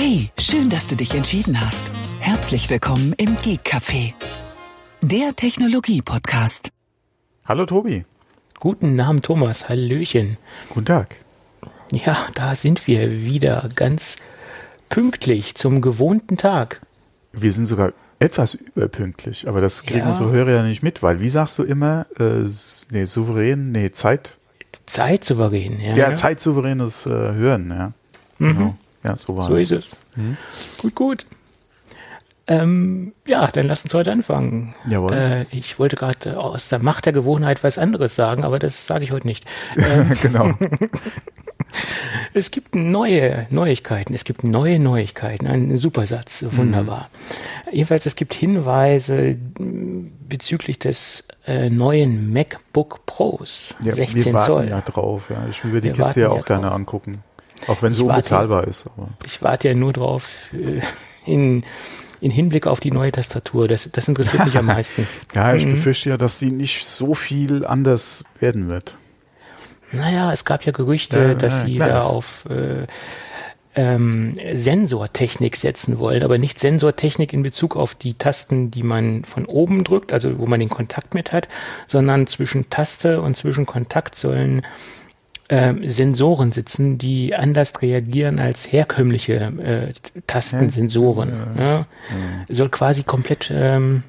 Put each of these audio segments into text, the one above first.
Hey, schön, dass du dich entschieden hast. Herzlich willkommen im Geek Café, der Technologie-Podcast. Hallo Tobi. Guten Abend, Thomas. Hallöchen. Guten Tag. Ja, da sind wir wieder ganz pünktlich zum gewohnten Tag. Wir sind sogar etwas überpünktlich, aber das kriegen Ja. unsere Hörer ja nicht mit, weil wie sagst du immer, äh, nee, souverän, nee, Zeit, Zeitsouverän, ja. ja, zeitsouveränes äh, Hören, ja. Genau. Ja, so war So das. ist es. Gut, gut. Ähm, ja, dann lass uns heute anfangen. Jawohl. Äh, ich wollte gerade aus der Macht der Gewohnheit was anderes sagen, aber das sage ich heute nicht. Ähm, genau. es gibt neue Neuigkeiten. Es gibt neue Neuigkeiten. Ein Supersatz. Wunderbar. Jedenfalls, es gibt Hinweise bezüglich des äh, neuen MacBook Pros. Ja, 16 wir warten Zoll. ja drauf, ja. Ich will die Wir Kiste ja auch gerne angucken. Auch wenn sie Ich warte- unbezahlbar ist. Aber. Ich warte ja nur drauf, äh, in, in Hinblick auf die neue Tastatur. Das, das interessiert mich am meisten. Ja, ich Mhm. befürchte ja, dass die nicht so viel anders werden wird. Naja, es gab ja Gerüchte, Ja, dass ja, sie da auf äh, ähm, Sensortechnik setzen wollen, aber nicht Sensortechnik in Bezug auf die Tasten, die man von oben drückt, also wo man den Kontakt mit hat, sondern zwischen Taste und zwischen Kontakt sollen ähm, Sensoren sitzen, die anders reagieren als herkömmliche äh, Tastensensoren. Ja. Soll quasi komplett ähm,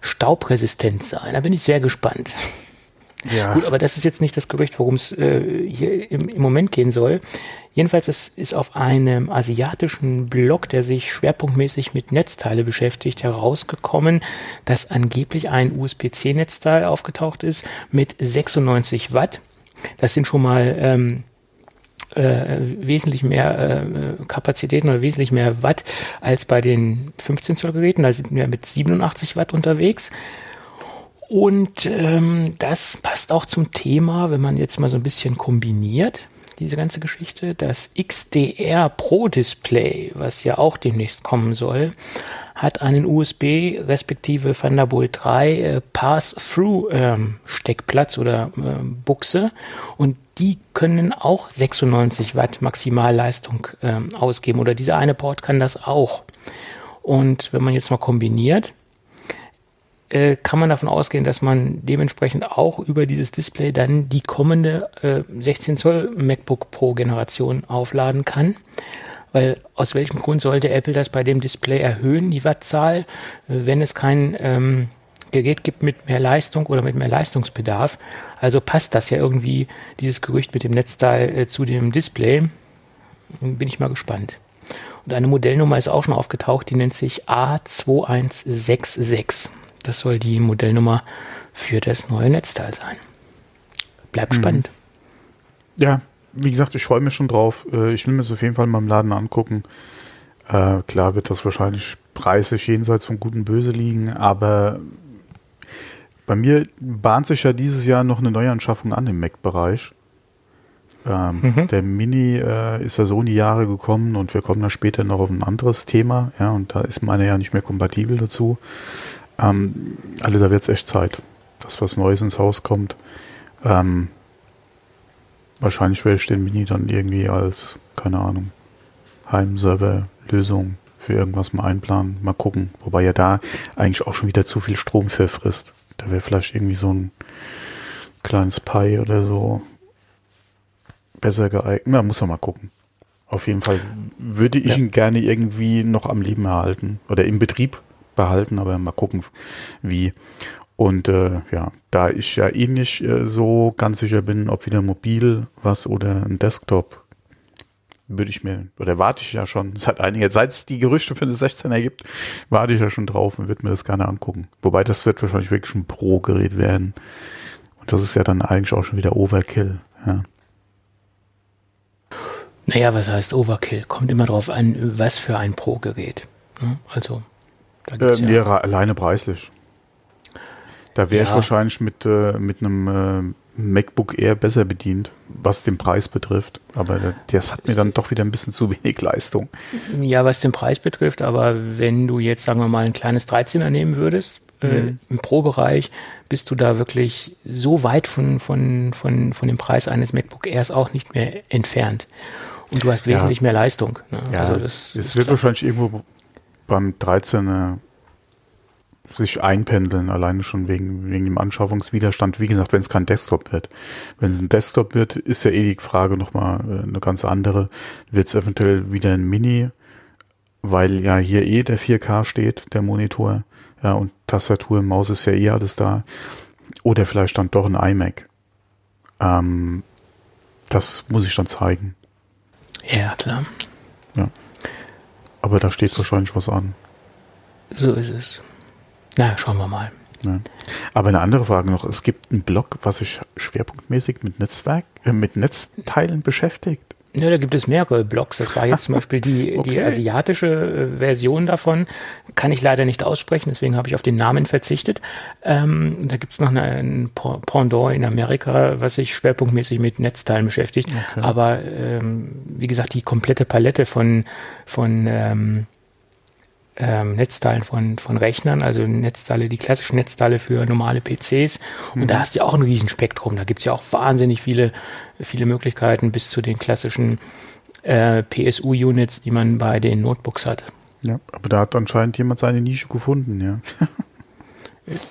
staubresistent sein. Da bin ich sehr gespannt. Ja. Gut, aber das ist jetzt nicht das Gerücht, worum es äh, hier im, im Moment gehen soll. Jedenfalls es ist auf einem asiatischen Blog, der sich schwerpunktmäßig mit Netzteile beschäftigt, herausgekommen, dass angeblich ein USB-C-Netzteil aufgetaucht ist mit 96 Watt. Das sind schon mal ähm, äh, wesentlich mehr äh, Kapazitäten oder wesentlich mehr Watt als bei den 15 Zoll Geräten. Da sind wir mit 87 Watt unterwegs. Und ähm, das passt auch zum Thema, wenn man jetzt mal so ein bisschen kombiniert, diese ganze Geschichte, das XDR Pro Display, was ja auch demnächst kommen soll, hat einen USB respektive Thunderbolt 3 äh, Pass-Through ähm, Steckplatz oder ähm, Buchse und die können auch 96 Watt Maximalleistung ähm, ausgeben oder dieser eine Port kann das auch. Und wenn man jetzt mal kombiniert, äh, kann man davon ausgehen, dass man dementsprechend auch über dieses Display dann die kommende äh, 16 Zoll MacBook Pro Generation aufladen kann. Weil aus welchem Grund sollte Apple das bei dem Display erhöhen, die Wattzahl, äh, wenn es kein ähm, Gerät gibt mit mehr Leistung oder mit mehr Leistungsbedarf? Also passt das ja irgendwie, dieses Gerücht mit dem Netzteil äh, zu dem Display. Bin ich mal gespannt. Und eine Modellnummer ist auch schon aufgetaucht, die nennt sich A2166. Das soll die Modellnummer für das neue Netzteil sein. Bleibt spannend. Ja, wie gesagt, ich freue mich schon drauf. Äh, Ich will mir es auf jeden Fall mal im Laden angucken. Äh, klar wird das wahrscheinlich preislich jenseits von Gut und Böse liegen, aber bei mir bahnt sich ja dieses Jahr noch eine Neuanschaffung an im Mac-Bereich. Ähm, Der Mini äh, ist ja so in die Jahre gekommen und wir kommen da später noch auf ein anderes Thema, ja, und da ist meine ja nicht mehr kompatibel dazu. Ähm, also da wird es echt Zeit, dass was Neues ins Haus kommt. Ähm, wahrscheinlich werde ich den Mini dann irgendwie als, keine Ahnung, Heimserver-Lösung für irgendwas mal einplanen, mal gucken. Wobei ja da eigentlich auch schon wieder zu viel Strom für frisst. Da wäre vielleicht irgendwie so ein kleines Pi oder so besser geeignet. Na, muss man mal gucken. Auf jeden Fall würde ich Ja. ihn gerne irgendwie noch am Leben erhalten oder im Betrieb behalten, aber mal gucken, wie. Und äh, ja, da ich ja eh nicht äh, so ganz sicher bin, ob wieder mobil was oder ein Desktop, würde ich mir, oder warte ich ja schon, es hat einige, seit es die Gerüchte für eine 16er gibt, warte ich ja schon drauf und würde mir das gerne angucken. Wobei das wird wahrscheinlich wirklich ein Pro-Gerät werden. Und das ist ja dann eigentlich auch schon wieder Overkill. Ja. Naja, was heißt Overkill? Kommt immer drauf an, was für ein Pro-Gerät. ne? Also, Ähm, ja, ja, alleine preislich. Da wäre ich Ja. wahrscheinlich mit, äh, mit einem äh, MacBook Air besser bedient, was den Preis betrifft. Aber da- das hat mir dann doch wieder ein bisschen zu wenig Leistung. ja, was den Preis betrifft, aber wenn du jetzt, sagen wir mal, ein kleines 13er nehmen würdest, äh, im Pro-Bereich, bist du da wirklich so weit von, von, von, von dem Preis eines MacBook Airs auch nicht mehr entfernt. Und du hast wesentlich Ja. mehr Leistung. Ne? Ja, also das es wird klar. wahrscheinlich irgendwo beim 13er sich einpendeln, alleine schon wegen, wegen dem Anschaffungswiderstand. Wie gesagt, wenn es kein Desktop wird. Wenn es ein Desktop wird, ist ja eh die Frage nochmal äh, eine ganz andere. Wird es eventuell wieder ein Mini, weil ja hier eh der 4K steht, der Monitor, ja, und Tastatur, Maus ist ja eh alles da. Oder vielleicht dann doch ein iMac. Ähm, das muss ich dann zeigen. Ja, klar. Aber da steht wahrscheinlich was an. So ist es. Na, schauen wir mal. Ja. Aber eine andere Frage noch. Es gibt einen Blog, was sich schwerpunktmäßig mit Netzwerk, äh, mit Netzteilen beschäftigt. Ja, da gibt es mehrere Blogs. Das war jetzt zum Beispiel die, die Okay. asiatische äh, Version davon. Kann ich leider nicht aussprechen, deswegen habe ich auf den Namen verzichtet. Ähm, da gibt es noch ein Pe- Pendant in Amerika, was sich schwerpunktmäßig mit Netzteilen beschäftigt. Okay. Aber ähm, wie gesagt, die komplette Palette von, von ähm, ähm, Netzteilen von, von Rechnern, also Netzteile, die klassischen Netzteile für normale PCs. Und da hast du ja auch ein Riesenspektrum. Da gibt's ja auch wahnsinnig viele, viele Möglichkeiten bis zu den klassischen äh, PSU-Units, die man bei den Notebooks hat. Ja. Aber da hat anscheinend jemand seine Nische gefunden, ja.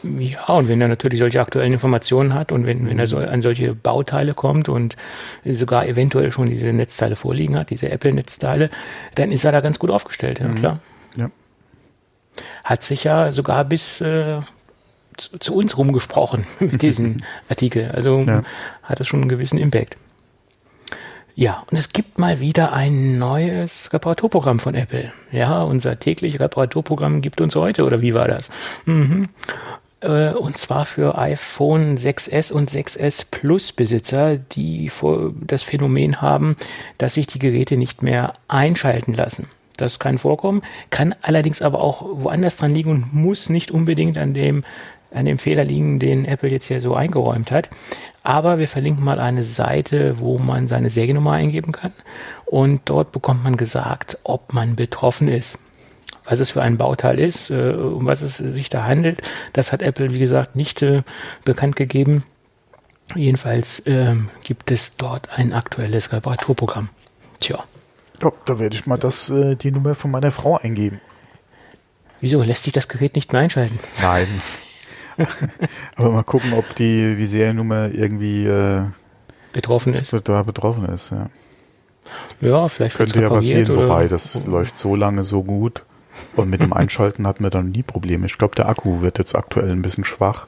Ja, und wenn er natürlich solche aktuellen Informationen hat und wenn, wenn er so an solche Bauteile kommt und sogar eventuell schon diese Netzteile vorliegen hat, diese Apple-Netzteile, dann ist er da ganz gut aufgestellt, ja klar. Hat sich ja sogar bis äh, zu, zu uns rumgesprochen mit diesem Artikel. Also Ja. hat das schon einen gewissen Impact. Ja, und es gibt mal wieder ein neues Reparaturprogramm von Apple. Ja, unser täglich Reparaturprogramm gibt uns heute, oder wie war das? Mhm. Äh, Und zwar für iPhone 6S und 6S Plus Besitzer, die das Phänomen haben, dass sich die Geräte nicht mehr einschalten lassen. Das kann vorkommen, kann allerdings aber auch woanders dran liegen und muss nicht unbedingt an dem, an dem Fehler liegen, den Apple jetzt hier so eingeräumt hat. Aber wir verlinken mal eine Seite, wo man seine Seriennummer eingeben kann und dort bekommt man gesagt, ob man betroffen ist was es für ein Bauteil ist, äh, um was es sich da handelt. Das hat Apple, wie gesagt, nicht äh, bekannt gegeben. Jedenfalls ähm, gibt es dort ein aktuelles Reparaturprogramm. Tja, ja da werde ich mal das, äh, die Nummer von meiner Frau eingeben. wieso lässt sich das Gerät nicht mehr einschalten? Nein. Aber mal gucken, ob die, die Seriennummer irgendwie äh, Betroffen ist. da betroffen ist. Ja. Ja, vielleicht Könnte ja passieren, oder- wobei das läuft so lange so gut. Und mit dem Einschalten hatten wir dann nie Probleme. Ich glaube, der Akku wird jetzt aktuell ein bisschen schwach.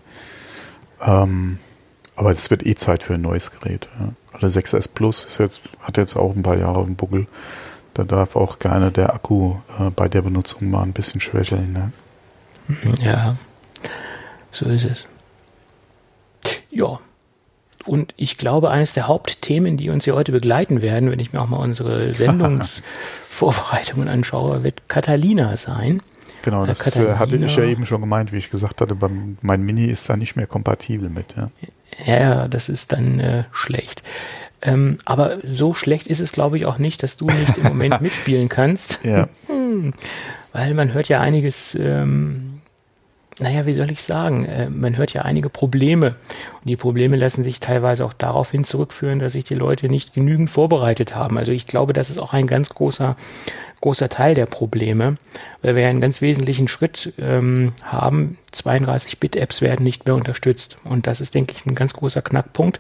Ähm, aber das wird eh Zeit für ein neues Gerät. Ja. Also 6S Plus ist jetzt, hat jetzt auch ein paar Jahre auf dem Buckel. Da darf auch gerne der Akku äh, bei der Benutzung mal ein bisschen schwächeln. Ne? Ja, so ist es. Ja. Und ich glaube, eines der Hauptthemen, die uns hier heute begleiten werden, wenn ich mir auch mal unsere Sendungsvorbereitungen anschaue, wird Catalina sein. Genau, Äh, das äh, Catalina. hatte ich ja eben schon gemeint, wie ich gesagt hatte, mein Mini ist da nicht mehr kompatibel mit. Ja. Ja, das ist dann äh, schlecht. Ähm, aber so schlecht ist es, glaube ich, auch nicht, dass du nicht im Moment mitspielen kannst. Ja. Weil man hört ja einiges, ähm, naja, wie soll ich sagen, äh, man hört ja einige Probleme. Und die Probleme lassen sich teilweise auch darauf hin zurückführen, dass sich die Leute nicht genügend vorbereitet haben. Also ich glaube, das ist auch ein ganz großer, großer Teil der Probleme, weil wir ja einen ganz wesentlichen Schritt ähm, haben. 32-Bit-Apps werden nicht mehr unterstützt. Und das ist, denke ich, ein ganz großer Knackpunkt,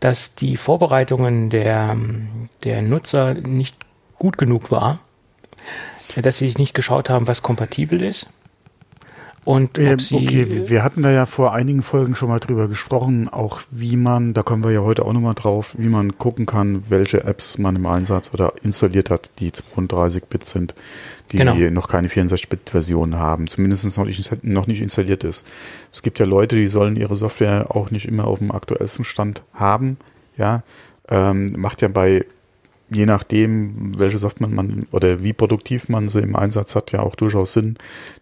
dass die Vorbereitungen der, der Nutzer nicht gut genug war dass sie nicht geschaut haben, was kompatibel ist. Und Ähm, okay, wir- wir hatten da ja vor einigen Folgen schon mal drüber gesprochen, auch wie man, da kommen wir ja heute auch nochmal drauf, wie man gucken kann, welche Apps man im Einsatz oder installiert hat, die 32-Bit sind, die Genau. noch keine 64-Bit-Version haben, zumindest noch nicht, noch nicht installiert ist. Es gibt ja Leute, die sollen ihre Software auch nicht immer auf dem aktuellsten Stand haben, ja, ähm, macht ja bei je nachdem, welche Software man oder wie produktiv man sie im Einsatz hat, ja auch durchaus Sinn,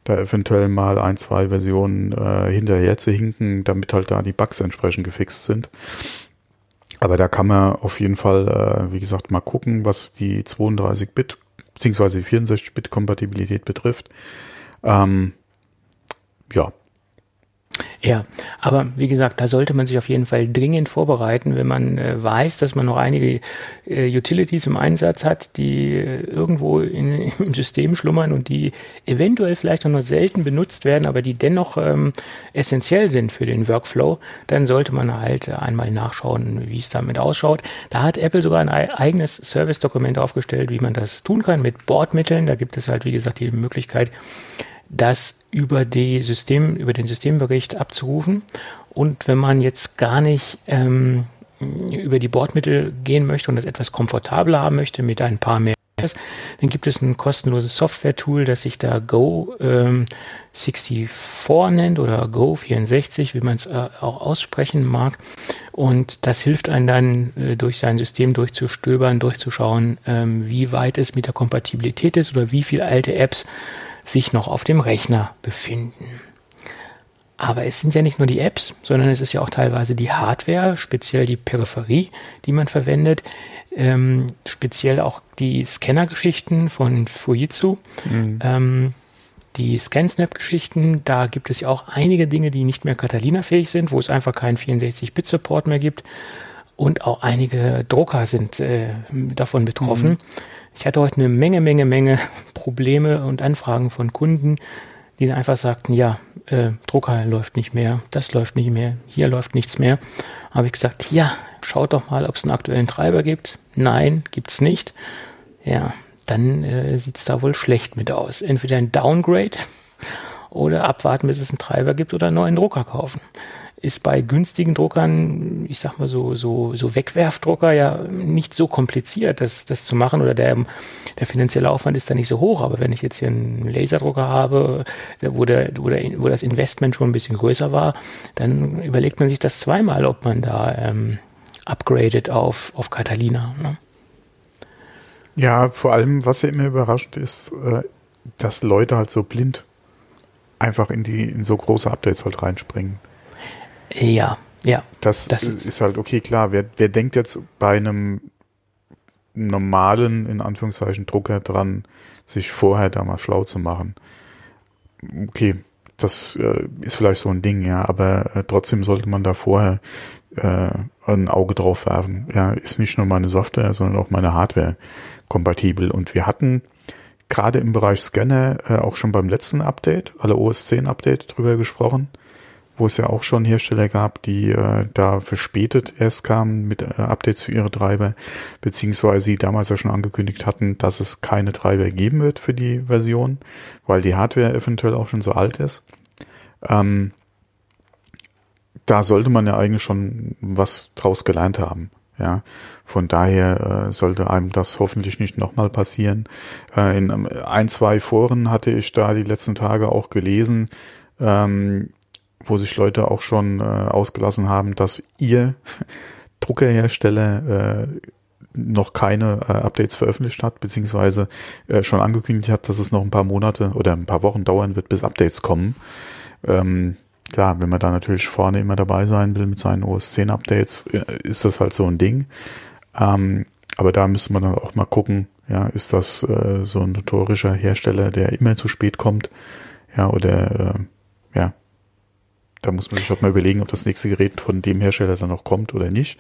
da eventuell mal ein, zwei Versionen äh, hinterher zu hinken, damit halt da die Bugs entsprechend gefixt sind. Aber da kann man auf jeden Fall, äh, wie gesagt, mal gucken, was die 32-Bit bzw. 64-Bit-Kompatibilität betrifft. Ähm, ja, Ja, aber wie gesagt, da sollte man sich auf jeden Fall dringend vorbereiten, wenn man äh, weiß, dass man noch einige äh, Utilities im Einsatz hat, die äh, irgendwo in, im System schlummern und die eventuell vielleicht auch nur selten benutzt werden, aber die dennoch ähm, essentiell sind für den Workflow, dann sollte man halt einmal nachschauen, wie es damit ausschaut. Da hat Apple sogar ein eigenes Service-Dokument aufgestellt, wie man das tun kann mit Bordmitteln. Da gibt es halt, wie gesagt, die Möglichkeit, das über die System, über den Systembericht abzurufen. Und wenn man jetzt gar nicht ähm, über die Bordmittel gehen möchte und das etwas komfortabler haben möchte mit ein paar mehr dann gibt es ein kostenloses Software-Tool, das sich da Go ähm, 64 nennt oder Go 64, wie man es äh, auch aussprechen mag. Und das hilft einem dann äh, durch sein System durchzustöbern, durchzuschauen, ähm, wie weit es mit der Kompatibilität ist oder wie viele alte Apps sich noch auf dem Rechner befinden. Aber es sind ja nicht nur die Apps, sondern es ist ja auch teilweise die Hardware, speziell die Peripherie, die man verwendet, ähm, speziell auch die Scanner-Geschichten von Fujitsu, mhm. ähm, die ScanSnap-Geschichten, da gibt es ja auch einige Dinge, die nicht mehr Catalina-fähig sind, wo es einfach keinen 64-Bit-Support mehr gibt. Und auch einige Drucker sind äh, davon betroffen. Mhm. Ich hatte heute eine Menge, Menge, Menge Probleme und Anfragen von Kunden, die dann einfach sagten, ja, äh, Drucker läuft nicht mehr, das läuft nicht mehr, hier läuft nichts mehr. Habe ich gesagt, ja, schaut doch mal, ob es einen aktuellen Treiber gibt. Nein, gibt's nicht. Ja, dann äh, sieht's da wohl schlecht mit aus. Entweder ein Downgrade oder abwarten, bis es einen Treiber gibt oder einen neuen Drucker kaufen ist bei günstigen Druckern, ich sag mal so, so, so Wegwerfdrucker ja nicht so kompliziert, das, das zu machen oder der, der finanzielle Aufwand ist da nicht so hoch. Aber wenn ich jetzt hier einen Laserdrucker habe, wo, der, wo, der, wo das Investment schon ein bisschen größer war, dann überlegt man sich das zweimal, ob man da ähm, upgradet auf, auf Catalina. Ne? Ja, vor allem, was ja immer überrascht ist, äh, dass Leute halt so blind einfach in die in so große Updates halt reinspringen. Ja, ja. Das, das ist, ist, halt okay, klar. Wer, wer denkt jetzt bei einem normalen, in Anführungszeichen, Drucker dran, sich vorher da mal schlau zu machen? Okay, das äh, ist vielleicht so ein Ding, ja, aber äh, trotzdem sollte man da vorher äh, ein Auge drauf werfen. Ja, ist nicht nur meine Software, sondern auch meine Hardware kompatibel. Und wir hatten gerade im Bereich Scanner äh, auch schon beim letzten Update, alle OS 10 Update drüber gesprochen wo es ja auch schon Hersteller gab, die äh, da verspätet erst kamen mit äh, Updates für ihre Treiber, beziehungsweise sie damals ja schon angekündigt hatten, dass es keine Treiber geben wird für die Version, weil die Hardware eventuell auch schon so alt ist. Ähm, da sollte man ja eigentlich schon was draus gelernt haben. Ja, von daher äh, sollte einem das hoffentlich nicht nochmal passieren. Äh, in ein, zwei Foren hatte ich da die letzten Tage auch gelesen, ähm, wo sich Leute auch schon äh, ausgelassen haben, dass ihr Druckerhersteller äh, noch keine äh, Updates veröffentlicht hat, beziehungsweise äh, schon angekündigt hat, dass es noch ein paar Monate oder ein paar Wochen dauern wird, bis Updates kommen. Ähm, klar, wenn man da natürlich vorne immer dabei sein will mit seinen OS 10 Updates, äh, ist das halt so ein Ding. Ähm, aber da müsste man dann auch mal gucken, ja, ist das äh, so ein notorischer Hersteller, der immer zu spät kommt, ja, oder äh, ja, da muss man sich halt mal überlegen, ob das nächste Gerät von dem Hersteller dann noch kommt oder nicht.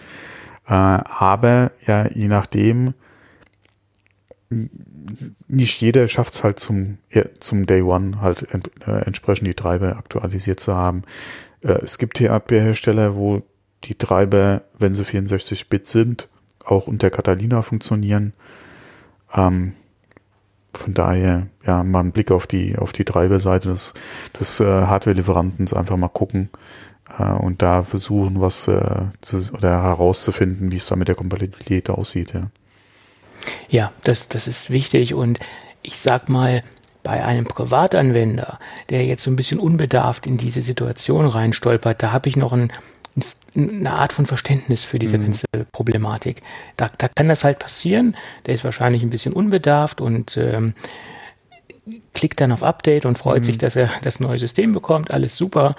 Äh, aber ja, je nachdem, nicht jeder schafft es halt zum, zum Day One halt äh, entsprechend die Treiber aktualisiert zu haben. Äh, es gibt hier Hardware-Hersteller, wo die Treiber, wenn sie 64-Bit sind, auch unter Catalina funktionieren. Ähm, von daher, ja, mal einen Blick auf die, auf die Treiberseite des, des äh, Hardware-Lieferantens einfach mal gucken äh, und da versuchen, was äh, zu, oder herauszufinden, wie es da mit der Kompatibilität aussieht, ja. Ja, das, das ist wichtig und ich sag mal, bei einem Privatanwender, der jetzt so ein bisschen unbedarft in diese Situation reinstolpert, da habe ich noch ein, eine Art von Verständnis für diese mhm. ganze Problematik. Da, da kann das halt passieren. Der ist wahrscheinlich ein bisschen unbedarft und ähm, klickt dann auf Update und freut mhm. sich, dass er das neue System bekommt. Alles super.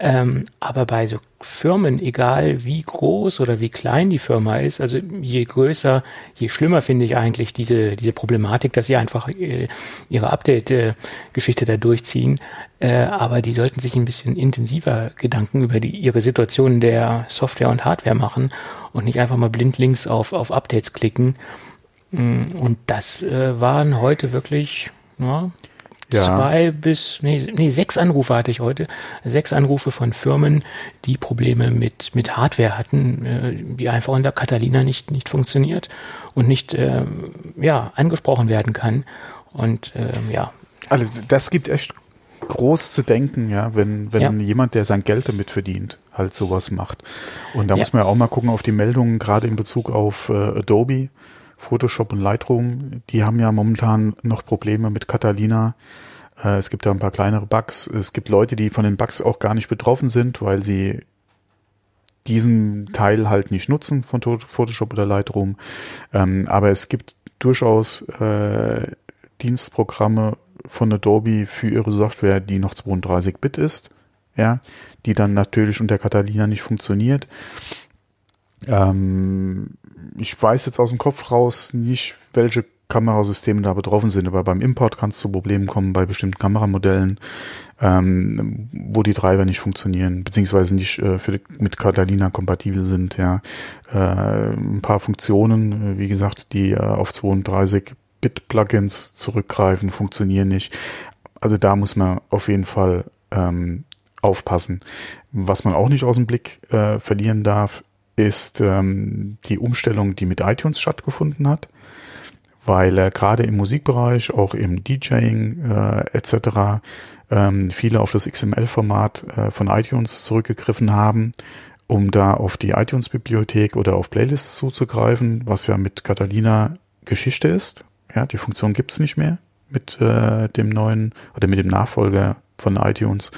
Ähm, aber bei so Firmen, egal wie groß oder wie klein die Firma ist, also je größer, je schlimmer finde ich eigentlich diese, diese Problematik, dass sie einfach äh, ihre Update-Geschichte da durchziehen. Äh, aber die sollten sich ein bisschen intensiver Gedanken über die, ihre Situation der Software und Hardware machen und nicht einfach mal blindlings auf, auf Updates klicken. Mm, und das äh, waren heute wirklich, ja, ja. zwei bis, nee, nee, sechs Anrufe hatte ich heute. Sechs Anrufe von Firmen, die Probleme mit, mit Hardware hatten, äh, die einfach unter Catalina nicht, nicht funktioniert und nicht, äh, ja, angesprochen werden kann. Und, äh, ja. Also, das gibt echt groß zu denken, ja, wenn, wenn ja. jemand, der sein Geld damit verdient, halt sowas macht. Und da ja. muss man ja auch mal gucken auf die Meldungen, gerade in Bezug auf äh, Adobe Photoshop und Lightroom, die haben ja momentan noch Probleme mit Catalina. Äh, es gibt da ein paar kleinere Bugs. Es gibt Leute, die von den Bugs auch gar nicht betroffen sind, weil sie diesen Teil halt nicht nutzen von Photoshop oder Lightroom. Ähm, aber es gibt durchaus äh, Dienstprogramme von Adobe für ihre Software, die noch 32-Bit ist, ja, die dann natürlich unter Catalina nicht funktioniert. Ähm, ich weiß jetzt aus dem Kopf raus nicht, welche Kamerasysteme da betroffen sind, aber beim Import kann es zu Problemen kommen bei bestimmten Kameramodellen, ähm, wo die Treiber nicht funktionieren, beziehungsweise nicht äh, für, mit Catalina kompatibel sind. Ja, äh, ein paar Funktionen, äh, wie gesagt, die äh, auf 32 Bit Plugins zurückgreifen, funktionieren nicht. Also da muss man auf jeden Fall ähm, aufpassen. Was man auch nicht aus dem Blick äh, verlieren darf, ist ähm, die Umstellung, die mit iTunes stattgefunden hat, weil äh, gerade im Musikbereich, auch im DJing äh, etc. Ähm, viele auf das XML-Format äh, von iTunes zurückgegriffen haben, um da auf die iTunes-Bibliothek oder auf Playlists zuzugreifen, was ja mit Catalina Geschichte ist. Ja, die Funktion gibt's nicht mehr mit äh, dem neuen oder mit dem Nachfolger von iTunes.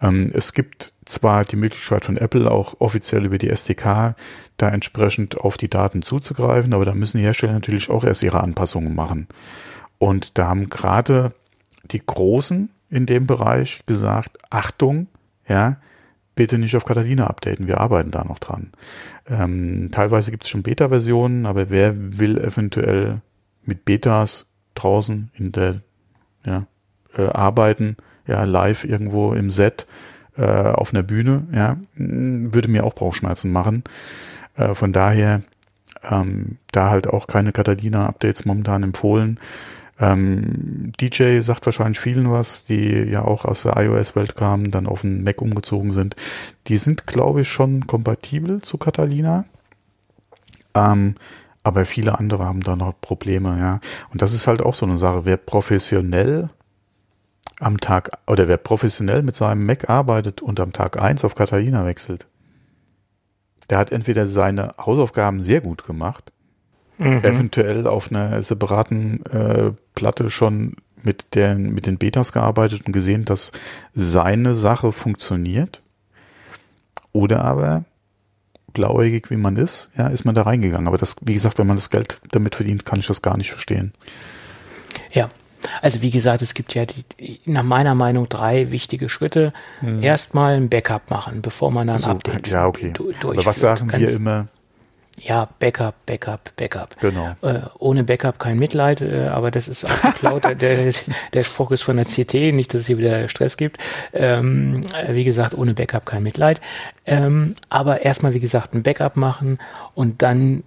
Ähm, es gibt zwar die Möglichkeit von Apple auch offiziell über die SDK da entsprechend auf die Daten zuzugreifen, aber da müssen die Hersteller natürlich auch erst ihre Anpassungen machen. Und da haben gerade die Großen in dem Bereich gesagt, Achtung, ja, bitte nicht auf Catalina updaten, wir arbeiten da noch dran. Ähm, teilweise gibt es schon Beta-Versionen, aber wer will eventuell mit Betas draußen in der ja, äh, arbeiten, ja, live irgendwo im Set äh, auf einer Bühne, ja, würde mir auch Bauchschmerzen machen. Äh, von daher ähm, da halt auch keine Catalina-Updates momentan empfohlen. Ähm, DJ sagt wahrscheinlich vielen was, die ja auch aus der iOS-Welt kamen, dann auf den Mac umgezogen sind. Die sind, glaube ich, schon kompatibel zu Catalina. Ähm, aber viele andere haben da noch Probleme, ja. Und das ist halt auch so eine Sache. Wer professionell am Tag oder wer professionell mit seinem Mac arbeitet und am Tag eins auf Catalina wechselt, der hat entweder seine Hausaufgaben sehr gut gemacht, mhm. eventuell auf einer separaten äh, Platte schon mit den, mit den Betas gearbeitet und gesehen, dass seine Sache funktioniert. Oder aber, blauäugig wie man ist, ja, ist man da reingegangen. Aber das, wie gesagt, wenn man das Geld damit verdient, kann ich das gar nicht verstehen. Ja, also wie gesagt, es gibt ja die, nach meiner Meinung drei wichtige Schritte. Hm. Erstmal ein Backup machen, bevor man dann so, Update ja, okay. durchführt. Aber was sagen Ganz, wir immer? Ja, Backup, Backup, Backup. Genau. Äh, ohne Backup kein Mitleid, äh, aber das ist auch geklaut. der, der Spruch ist von der CT, nicht, dass es hier wieder Stress gibt. Ähm, äh, wie gesagt, ohne Backup kein Mitleid. Ähm, aber erstmal, wie gesagt, ein Backup machen und dann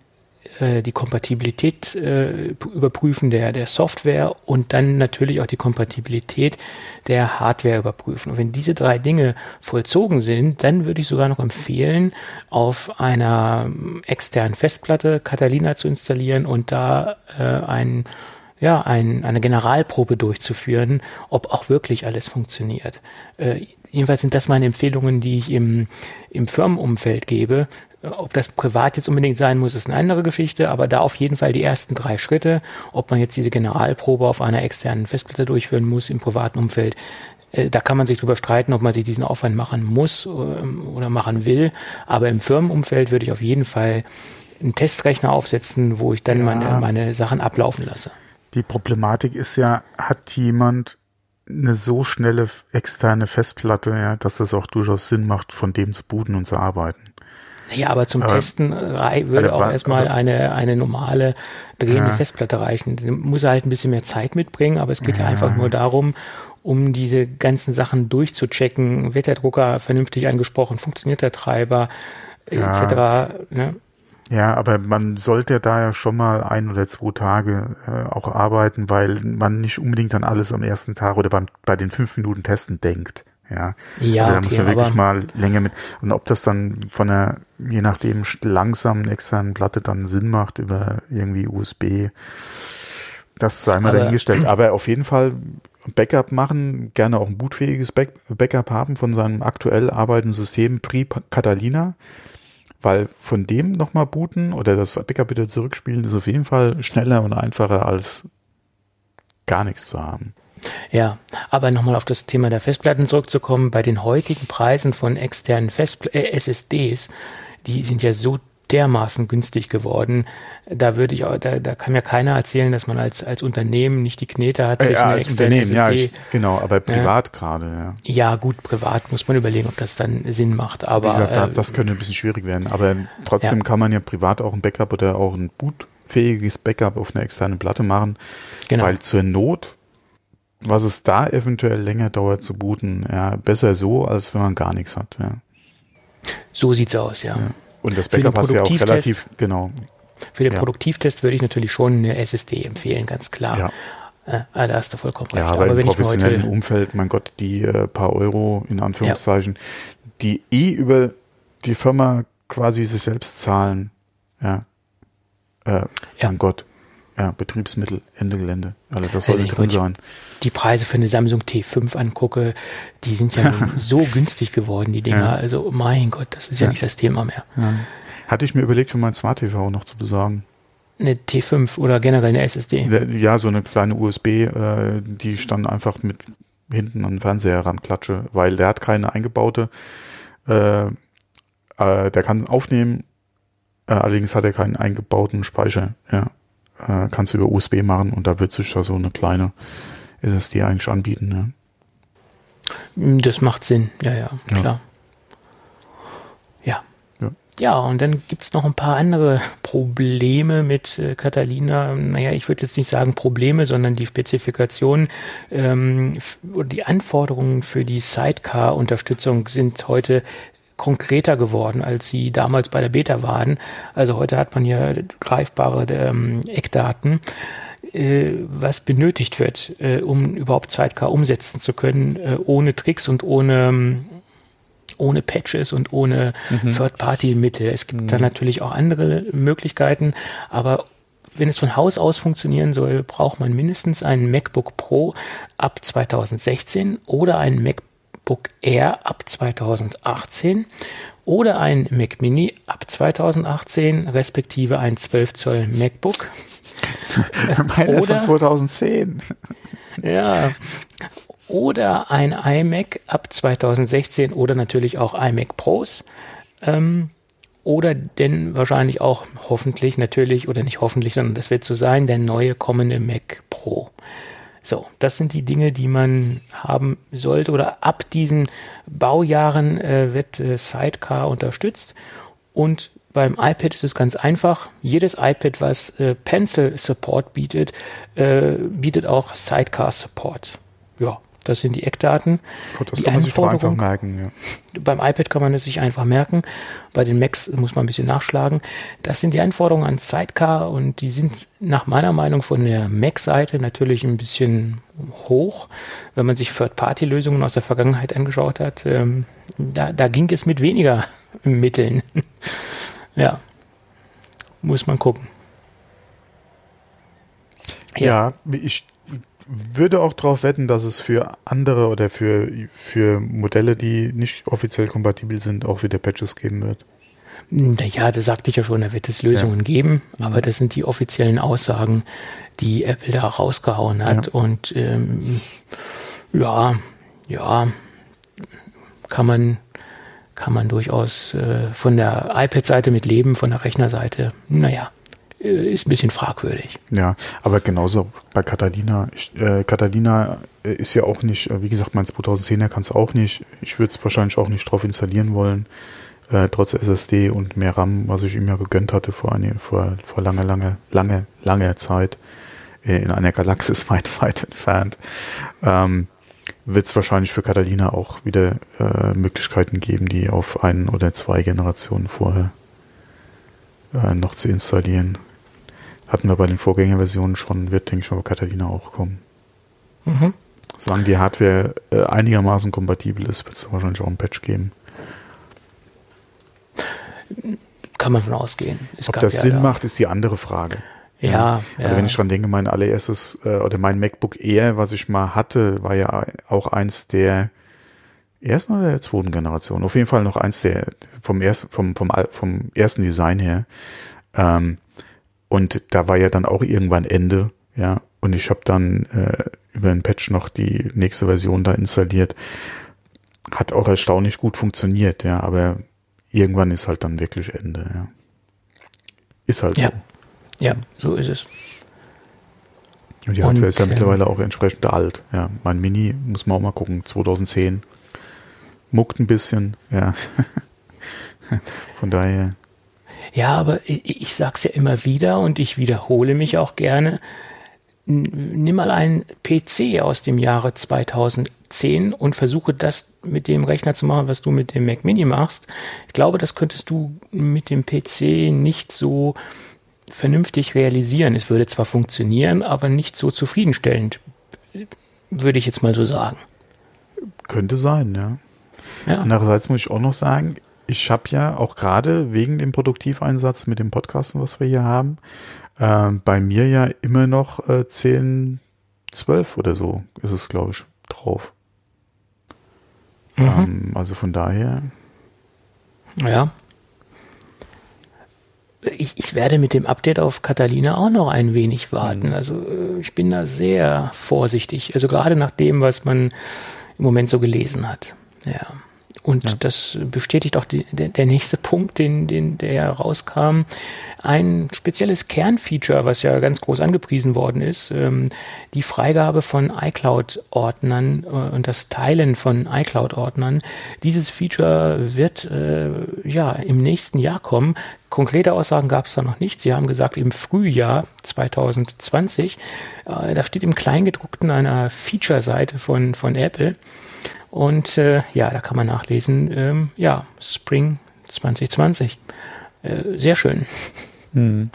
äh, die Kompatibilität äh, überprüfen der, der Software und dann natürlich auch die Kompatibilität der Hardware überprüfen. Und wenn diese drei Dinge vollzogen sind, dann würde ich sogar noch empfehlen, auf einer ähm, externen Festplatte Catalina zu installieren und da äh, ein ja, ein, eine Generalprobe durchzuführen, ob auch wirklich alles funktioniert. Äh, jedenfalls sind das meine Empfehlungen, die ich im, im Firmenumfeld gebe. Ob das privat jetzt unbedingt sein muss, ist eine andere Geschichte, aber da auf jeden Fall die ersten drei Schritte, ob man jetzt diese Generalprobe auf einer externen Festplatte durchführen muss im privaten Umfeld, äh, da kann man sich drüber streiten, ob man sich diesen Aufwand machen muss ähm, oder machen will. Aber im Firmenumfeld würde ich auf jeden Fall einen Testrechner aufsetzen, wo ich dann ja. meine, meine Sachen ablaufen lasse. Die Problematik ist ja, hat jemand eine so schnelle externe Festplatte, ja, dass das auch durchaus Sinn macht, von dem zu booten und zu arbeiten. Ja, aber zum aber, Testen äh, würde auch erstmal eine, eine normale drehende ja. Festplatte reichen. Da muss er halt ein bisschen mehr Zeit mitbringen, aber es geht ja, ja einfach nur darum, um diese ganzen Sachen durchzuchecken. Wird der Drucker vernünftig angesprochen? Funktioniert der Treiber? Ja. Etc. Ne? Ja, aber man sollte da ja schon mal ein oder zwei Tage äh, auch arbeiten, weil man nicht unbedingt an alles am ersten Tag oder beim, bei den fünf Minuten Testen denkt. Ja, ja also da okay, muss man wirklich mal länger mit. Und ob das dann von der, je nachdem, langsamen externen Platte dann Sinn macht über irgendwie USB, das sei mal aber, dahingestellt. Aber auf jeden Fall Backup machen, gerne auch ein bootfähiges Back Backup haben von seinem aktuell arbeitenden System pre-Catalina weil von dem nochmal booten oder das Backup wieder zurückspielen ist auf jeden Fall schneller und einfacher als gar nichts zu haben. Ja, aber nochmal auf das Thema der Festplatten zurückzukommen, bei den heutigen Preisen von externen Festpl äh, SSDs, die sind ja so dermaßen günstig geworden. Da würde ich, da, da kann mir keiner erzählen, dass man als, als Unternehmen nicht die Knete hat, sich ja, eine als Unternehmen, SSD, ja, ich, genau, aber privat ja. gerade, ja. Ja, gut, privat muss man überlegen, ob das dann Sinn macht, aber. Wie gesagt, äh, das könnte ein bisschen schwierig werden, aber trotzdem ja. kann man ja privat auch ein Backup oder auch ein bootfähiges Backup auf einer externen Platte machen, genau. weil zur Not was es da eventuell länger dauert zu booten, ja, besser so, als wenn man gar nichts hat, ja. So sieht's aus, ja. ja. Und das Backup hast du ja auch relativ, genau. Für den ja. Produktivtest würde ich natürlich schon eine SSD empfehlen, ganz klar. Ja. Äh, ah, da hast du vollkommen recht. Ja, aber, aber im professionellen Umfeld, mein Gott, die äh, paar Euro in Anführungszeichen, ja. die eh über die Firma quasi sich selbst zahlen, ja, äh, ja. mein Gott, ja, Betriebsmittel, Ende Gelände. Also das sollte drin sein. Die Preise für eine Samsung T5 angucke, die sind ja so günstig geworden, die Dinger. Ja. Also mein Gott, das ist ja, ja nicht das Thema mehr. Ja. Hatte ich mir überlegt, für mein Smart TV noch zu besorgen. Eine T5 oder generell eine SSD? Ja, so eine kleine USB, äh, die stand einfach mit hinten an den Fernseher ranklatsche, weil der hat keine eingebaute, äh, äh, der kann aufnehmen, äh, allerdings hat er keinen eingebauten Speicher, ja äh, kannst du über USB machen und da wird sich da so eine kleine SSD eigentlich anbieten. Ne? Das macht Sinn, ja, ja, klar. Ja. ja. Ja, und dann gibt's noch ein paar andere Probleme mit äh, Catalina. Naja, ich würde jetzt nicht sagen Probleme, sondern die Spezifikationen ähm, oder die Anforderungen für die Sidecar-Unterstützung sind heute konkreter geworden, als sie damals bei der Beta waren. Also heute hat man ja greifbare ähm, Eckdaten, äh, was benötigt wird, äh, um überhaupt Sidecar umsetzen zu können, äh, ohne Tricks und ohne ohne Patches und ohne mhm. Third-Party-Mittel. Es gibt mhm. da natürlich auch andere Möglichkeiten, aber wenn es von Haus aus funktionieren soll, braucht man mindestens einen MacBook Pro ab 2016 oder einen MacBook MacBook Air ab 2018 oder ein Mac Mini ab 2018, respektive ein 12 Zoll MacBook. Meiner oder, von 2010. Ja. Oder ein iMac ab 2016 oder natürlich auch iMac Pros. Ähm, oder denn wahrscheinlich auch hoffentlich natürlich oder nicht hoffentlich, sondern das wird so sein, der neue kommende Mac Pro. So, das sind die Dinge, die man haben sollte oder ab diesen Baujahren äh, wird äh, Sidecar unterstützt und beim iPad ist es ganz einfach. Jedes iPad, was äh, Pencil Support bietet, äh, bietet auch Sidecar Support. Ja, das sind die Eckdaten. Gut, das die kann man sich einfach merken. Ja. Beim iPad kann man es sich einfach merken. Bei den Macs muss man ein bisschen nachschlagen. Das sind die Anforderungen an Sidecar und die sind nach meiner Meinung von der Mac-Seite natürlich ein bisschen hoch. Wenn man sich Third-Party-Lösungen aus der Vergangenheit angeschaut hat, ähm, da, da ging es mit weniger Mitteln. ja, muss man gucken. Ja, ja ich würde auch darauf wetten, dass es für andere oder für, für Modelle, die nicht offiziell kompatibel sind, auch wieder Patches geben wird. Ja, das sagte ich ja schon, da wird es Lösungen ja. geben, aber das sind die offiziellen Aussagen, die Apple da rausgehauen hat. Ja. Und ähm, ja, ja, kann man, kann man durchaus äh, von der iPad-Seite mit leben, von der Rechnerseite, naja, ist ein bisschen fragwürdig. Ja, aber genauso bei Catalina. Äh, Catalina äh, ist ja auch nicht, äh, wie gesagt, mein 2010er kann es auch nicht. Ich würde es wahrscheinlich auch nicht drauf installieren wollen, äh, trotz SSD und mehr RAM, was ich ihm ja gegönnt hatte vor, eine, vor, vor lange, lange, lange, lange Zeit äh, in einer Galaxis weit, weit entfernt. Ähm, wird es wahrscheinlich für Catalina auch wieder äh, Möglichkeiten geben, die auf ein oder zwei Generationen vorher äh, noch zu installieren. Hatten wir bei den Vorgängerversionen schon, wird, denke ich mal, bei Catalina auch kommen. Mhm. Solange die Hardware äh, einigermaßen kompatibel ist, wird es wahrscheinlich auch ein Patch geben. Kann man von ausgehen. Es Ob das ja, Sinn ja. macht, ist die andere Frage. Ja, ja. Also wenn ich dran denke, mein allererstes äh, oder mein MacBook Air, was ich mal hatte, war ja auch eins der ersten oder der zweiten Generation. Auf jeden Fall noch eins der vom ersten vom vom vom ersten Design her. Ähm, und da war ja dann auch irgendwann Ende, ja. Und ich habe dann äh, über ein Patch noch die nächste Version da installiert. Hat auch erstaunlich gut funktioniert, ja. Aber irgendwann ist halt dann wirklich Ende, ja. Ist halt ja. so. Ja, so ist es. Und die Hardware und, ist ja äh, mittlerweile auch entsprechend alt. Ja, mein Mini muss man auch mal gucken, 2010. Muckt ein bisschen, ja. Von daher. Ja, aber ich, ich sag's ja immer wieder und ich wiederhole mich auch gerne. Nimm mal einen PC aus dem Jahre 2010 und versuche das mit dem Rechner zu machen, was du mit dem Mac Mini machst. Ich glaube, das könntest du mit dem PC nicht so vernünftig realisieren. Es würde zwar funktionieren, aber nicht so zufriedenstellend, würde ich jetzt mal so sagen. Könnte sein, ja. ja. Andererseits muss ich auch noch sagen, ich habe ja auch gerade wegen dem Produktiveinsatz mit dem Podcasten, was wir hier haben, äh, bei mir ja immer noch äh, 10, 12 oder so ist es, glaube ich, drauf. Mhm. Ähm, also von daher. Ja, ich, ich werde mit dem Update auf Catalina auch noch ein wenig warten. Mhm. Also äh, ich bin da sehr vorsichtig. Also gerade nach dem, was man im Moment so gelesen hat. Ja. Und ja. das bestätigt auch die, der, der, nächste Punkt, den, den, der rauskam. Ein spezielles Kernfeature, was ja ganz groß angepriesen worden ist, ähm, die Freigabe von iCloud-Ordnern äh, und das Teilen von iCloud-Ordnern. Dieses Feature wird äh, ja im nächsten Jahr kommen. Konkrete Aussagen gab es da noch nicht. Sie haben gesagt, im Frühjahr 2020. Äh, da steht im Kleingedruckten einer Feature-Seite von, von Apple. Und äh, ja, da kann man nachlesen, ähm, ja, Spring 2020. Äh, sehr schön. Mhm.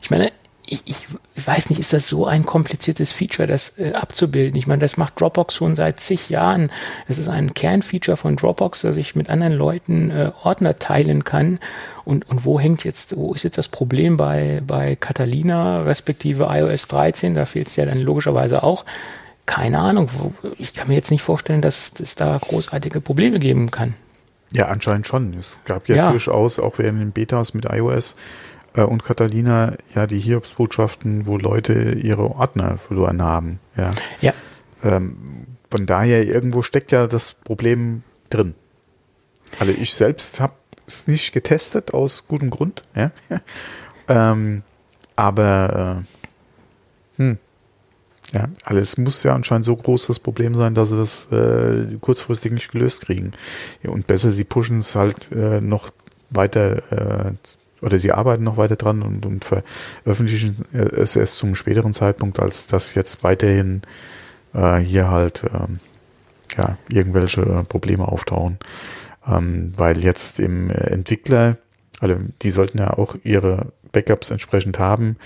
Ich meine, ich, ich, weiß nicht, ist das so ein kompliziertes Feature, das äh, abzubilden? Ich meine, das macht Dropbox schon seit zig Jahren. Das ist ein Kernfeature von Dropbox, dass ich mit anderen Leuten äh, Ordner teilen kann. Und, und wo hängt jetzt, wo ist jetzt das Problem bei, bei Catalina respektive iOS 13? Da fehlt es ja dann logischerweise auch keine Ahnung. Ich kann mir jetzt nicht vorstellen, dass es da großartige Probleme geben kann. Ja, anscheinend schon. Es gab ja, ja. durchaus auch während den Betas mit iOS äh, und Catalina ja die Hiobsbotschaften, wo Leute ihre Ordner verloren haben. Ja. ja. Ähm, von daher irgendwo steckt ja das Problem drin. Also ich selbst habe es nicht getestet aus gutem Grund. Ja. ähm, aber äh, ja, alles muss ja anscheinend so groß das Problem sein, dass sie das äh, kurzfristig nicht gelöst kriegen. Ja, und besser, sie pushen es halt äh, noch weiter äh, oder sie arbeiten noch weiter dran und, und veröffentlichen es erst zum späteren Zeitpunkt, als dass jetzt weiterhin äh, hier halt ähm, ja, irgendwelche Probleme auftauchen. Ähm, weil jetzt im Entwickler, also die sollten ja auch ihre Backups entsprechend haben,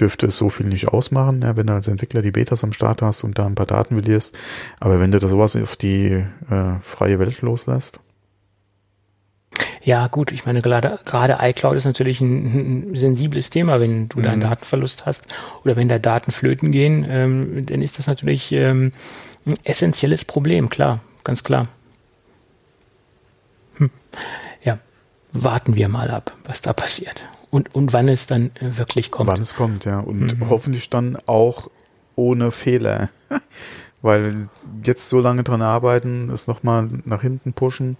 dürfte es so viel nicht ausmachen, ja, wenn du als Entwickler die Betas am Start hast und da ein paar Daten verlierst. Aber wenn du da sowas auf die äh, freie Welt loslässt. Ja, gut, ich meine, gerade, gerade iCloud ist natürlich ein, ein sensibles Thema, wenn du mhm. da einen Datenverlust hast oder wenn da Daten flöten gehen, ähm, dann ist das natürlich ähm, ein essentielles Problem, klar, ganz klar. Hm. Ja, warten wir mal ab, was da passiert und, und wann es dann äh, wirklich kommt. Wann es kommt, ja. Und mhm. hoffentlich dann auch ohne Fehler. Weil jetzt so lange dran arbeiten, es nochmal nach hinten pushen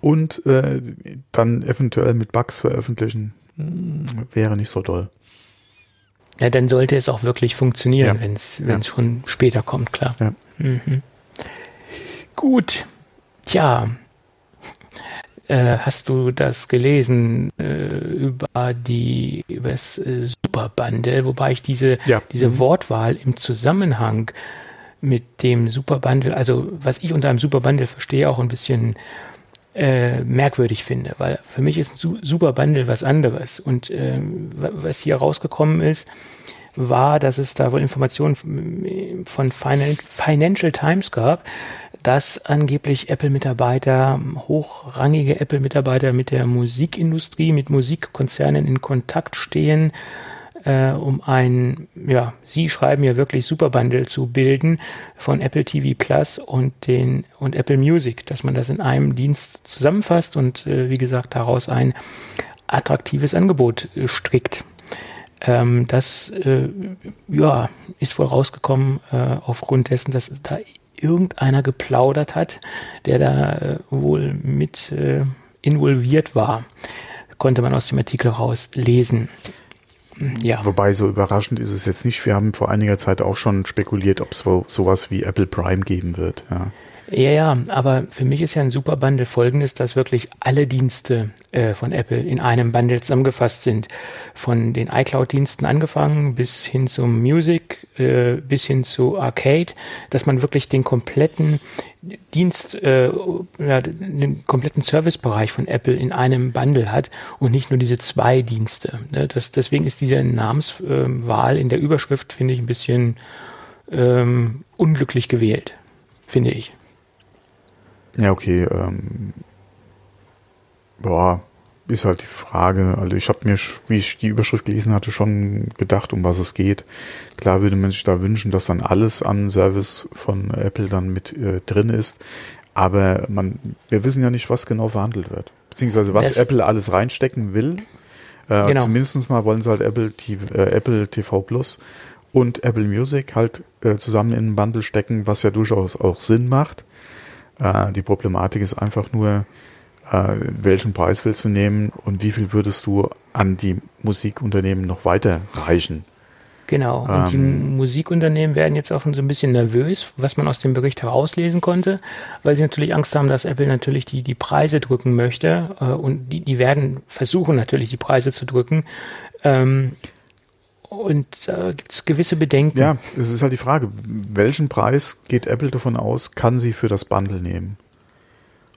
und äh, dann eventuell mit Bugs veröffentlichen, hm, wäre nicht so toll. Ja, dann sollte es auch wirklich funktionieren, Ja. wenn es Ja. schon später kommt, klar. Ja. Mhm. Gut. Tja. Äh, hast du das gelesen äh, über die über das äh, Super Bundle, wobei ich diese Ja. diese Mhm. Wortwahl im Zusammenhang mit dem Super Bundle, also was ich unter einem Super Bundle verstehe, auch ein bisschen äh, merkwürdig finde, weil für mich ist ein Su Super Bundle was anderes. Und ähm, wa- was hier rausgekommen ist, war, dass es da wohl Informationen von Finan Financial Times gab, dass angeblich Apple-Mitarbeiter, hochrangige Apple-Mitarbeiter mit der Musikindustrie, mit Musikkonzernen in Kontakt stehen, äh, um ein, ja, sie schreiben ja wirklich Super Bundle zu bilden von Apple TV Plus und den und Apple Music, dass man das in einem Dienst zusammenfasst und äh, wie gesagt daraus ein attraktives Angebot äh, strickt. Ähm, das äh, ja, ist wohl rausgekommen äh, aufgrund dessen, dass da irgendeiner geplaudert hat, der da äh, wohl mit äh, involviert war. Konnte man aus dem Artikel rauslesen. Ja. Wobei so überraschend ist es jetzt nicht. Wir haben vor einiger Zeit auch schon spekuliert, ob es so, sowas wie Apple Prime geben wird. Ja. Ja, ja, aber für mich ist ja ein super Bundle folgendes, dass wirklich alle Dienste äh, von Apple in einem Bundle zusammengefasst sind. Von den iCloud-Diensten angefangen bis hin zum Music, äh, bis hin zu Arcade, dass man wirklich den kompletten Dienst, äh, ja, den kompletten Servicebereich von Apple in einem Bundle hat und nicht nur diese zwei Dienste. Ne? Das, deswegen ist diese Namenswahl in der Überschrift, finde ich, ein bisschen ähm, unglücklich gewählt, finde ich. Ja, okay. Ähm, boah, ist halt die Frage. Also ich habe mir, wie ich die Überschrift gelesen hatte, schon gedacht, um was es geht. Klar würde man sich da wünschen, dass dann alles an Service von Apple dann mit äh, drin ist. Aber man, wir wissen ja nicht, was genau verhandelt wird. Beziehungsweise was Das- Apple alles reinstecken will. Äh, Genau. Zumindest mal wollen sie halt Apple TV, äh, Apple TV Plus und Apple Music halt äh, zusammen in einen Bundle stecken, was ja durchaus auch Sinn macht. Äh, die Problematik ist einfach nur, äh, welchen Preis willst du nehmen und wie viel würdest du an die Musikunternehmen noch weiterreichen? Genau. Und die Ähm. Musikunternehmen werden jetzt auch schon so ein bisschen nervös, was man aus dem Bericht herauslesen konnte, weil sie natürlich Angst haben, dass Apple natürlich die, die Preise drücken möchte. Äh, und die, die werden versuchen natürlich die Preise zu drücken. Ähm, und da gibt es gewisse Bedenken. Ja, es ist halt die Frage, welchen Preis geht Apple davon aus, kann sie für das Bundle nehmen?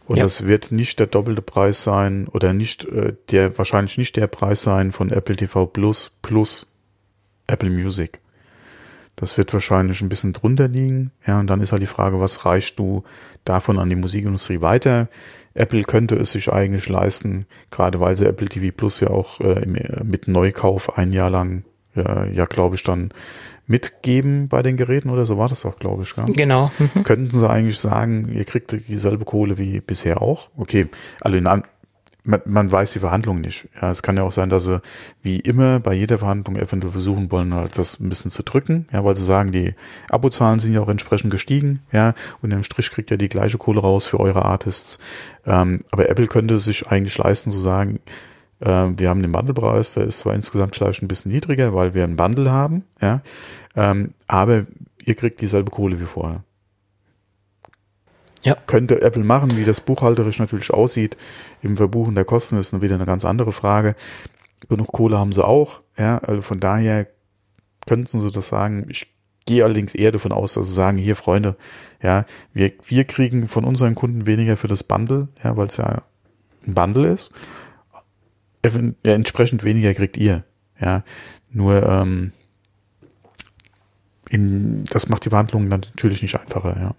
Und Ja. das wird nicht der doppelte Preis sein oder nicht äh, der wahrscheinlich nicht der Preis sein von Apple TV Plus plus Apple Music. Das wird wahrscheinlich ein bisschen drunter liegen. Ja, und dann ist halt die Frage, was reichst du davon an die Musikindustrie weiter? Apple könnte es sich eigentlich leisten, gerade weil sie Apple TV Plus ja auch äh, im, äh, mit Neukauf ein Jahr lang, äh, ja, glaube ich, dann mitgeben bei den Geräten oder so war das auch, glaube ich. Ja? Genau. Mhm. Könnten sie eigentlich sagen, ihr kriegt dieselbe Kohle wie bisher auch? Okay, also in, an- man, man weiß die Verhandlungen nicht. Ja, es kann ja auch sein, dass sie wie immer bei jeder Verhandlung eventuell versuchen wollen, halt das ein bisschen zu drücken, ja, weil sie sagen, die Abozahlen sind ja auch entsprechend gestiegen, ja, und im Strich kriegt ja die gleiche Kohle raus für eure Artists. Ähm, aber Apple könnte sich eigentlich leisten zu sagen, wir haben den Bundlepreis, der ist zwar insgesamt vielleicht ein bisschen niedriger, weil wir einen Bundle haben, ja, ähm, aber ihr kriegt dieselbe Kohle wie vorher. Ja. Könnte Apple machen, wie das buchhalterisch natürlich aussieht. Im Verbuchen der Kosten ist wieder eine ganz andere Frage. Genug Kohle haben sie auch, ja, also von daher könnten sie das sagen. Ich gehe allerdings eher davon aus, dass sie sagen, hier Freunde, ja, wir, wir kriegen von unseren Kunden weniger für das Bundle, ja, weil es ja ein Bundle ist. Entsprechend weniger kriegt ihr, ja. Nur, ähm, in, das macht die Verhandlungen dann natürlich nicht einfacher, ja.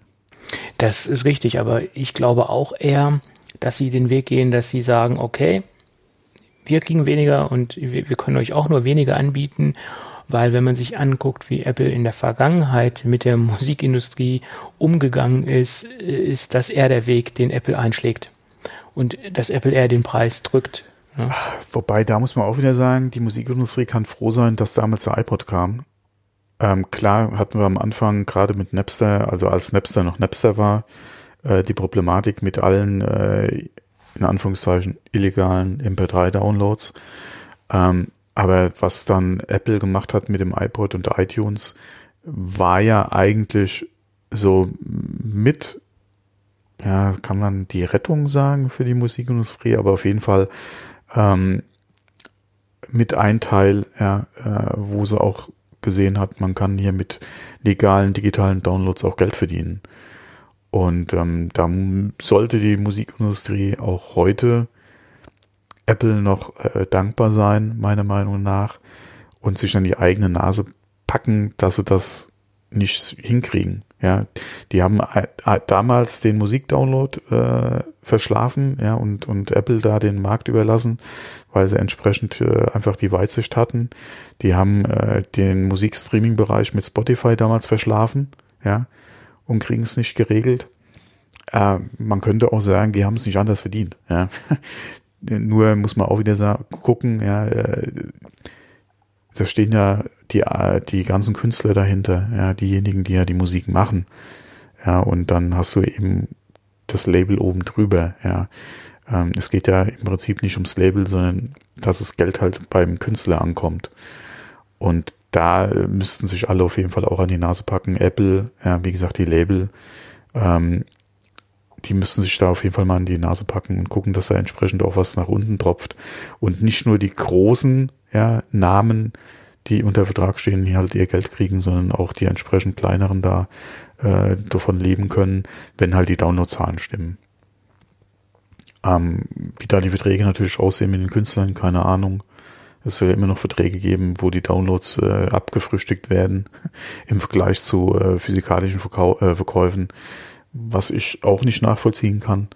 Das ist richtig, aber ich glaube auch eher, dass sie den Weg gehen, dass sie sagen, okay, wir kriegen weniger und wir, wir können euch auch nur weniger anbieten, weil wenn man sich anguckt, wie Apple in der Vergangenheit mit der Musikindustrie umgegangen ist, ist das eher der Weg, den Apple einschlägt. Und dass Apple eher den Preis drückt. Ne? Wobei, da muss man auch wieder sagen, die Musikindustrie kann froh sein, dass damals der iPod kam. Ähm, klar hatten wir am Anfang gerade mit Napster, also als Napster noch Napster war, äh, die Problematik mit allen, äh, in Anführungszeichen, illegalen MP3-Downloads. Ähm, aber was dann Apple gemacht hat mit dem iPod und iTunes, war ja eigentlich so mit, ja, kann man die Rettung sagen für die Musikindustrie, aber auf jeden Fall ähm, mit ein Teil, ja, äh, wo sie auch gesehen hat, man kann hier mit legalen digitalen Downloads auch Geld verdienen. Und ähm, da sollte die Musikindustrie auch heute Apple noch äh, dankbar sein, meiner Meinung nach, und sich an die eigene Nase packen, dass sie das nicht hinkriegen. Ja, die haben damals den Musikdownload äh, verschlafen, ja, und, und Apple da den Markt überlassen, weil sie entsprechend äh, einfach die Weitsicht hatten. Die haben äh, den Musikstreaming-Bereich mit Spotify damals verschlafen, ja, und kriegen es nicht geregelt. Äh, man könnte auch sagen, die haben es nicht anders verdient, ja. Nur muss man auch wieder sagen, gucken, ja, äh, da stehen ja die, äh, die ganzen Künstler dahinter, ja, diejenigen, die ja die Musik machen. Ja, und dann hast du eben das Label oben drüber, ja. Ähm, es geht ja im Prinzip nicht ums Label, sondern dass das Geld halt beim Künstler ankommt. Und da müssten sich alle auf jeden Fall auch an die Nase packen. Apple, ja, wie gesagt, die Label, ähm, die müssten sich da auf jeden Fall mal an die Nase packen und gucken, dass da entsprechend auch was nach unten tropft. Und nicht nur die großen ja, Namen, die unter Vertrag stehen, die halt ihr Geld kriegen, sondern auch die entsprechend kleineren da äh, davon leben können, wenn halt die Downloadzahlen stimmen. Ähm, wie da die Verträge natürlich aussehen mit den Künstlern, keine Ahnung. Es soll ja immer noch Verträge geben, wo die Downloads äh, abgefrühstückt werden im Vergleich zu äh, physikalischen Verkau äh, Verkäufen was ich auch nicht nachvollziehen kann.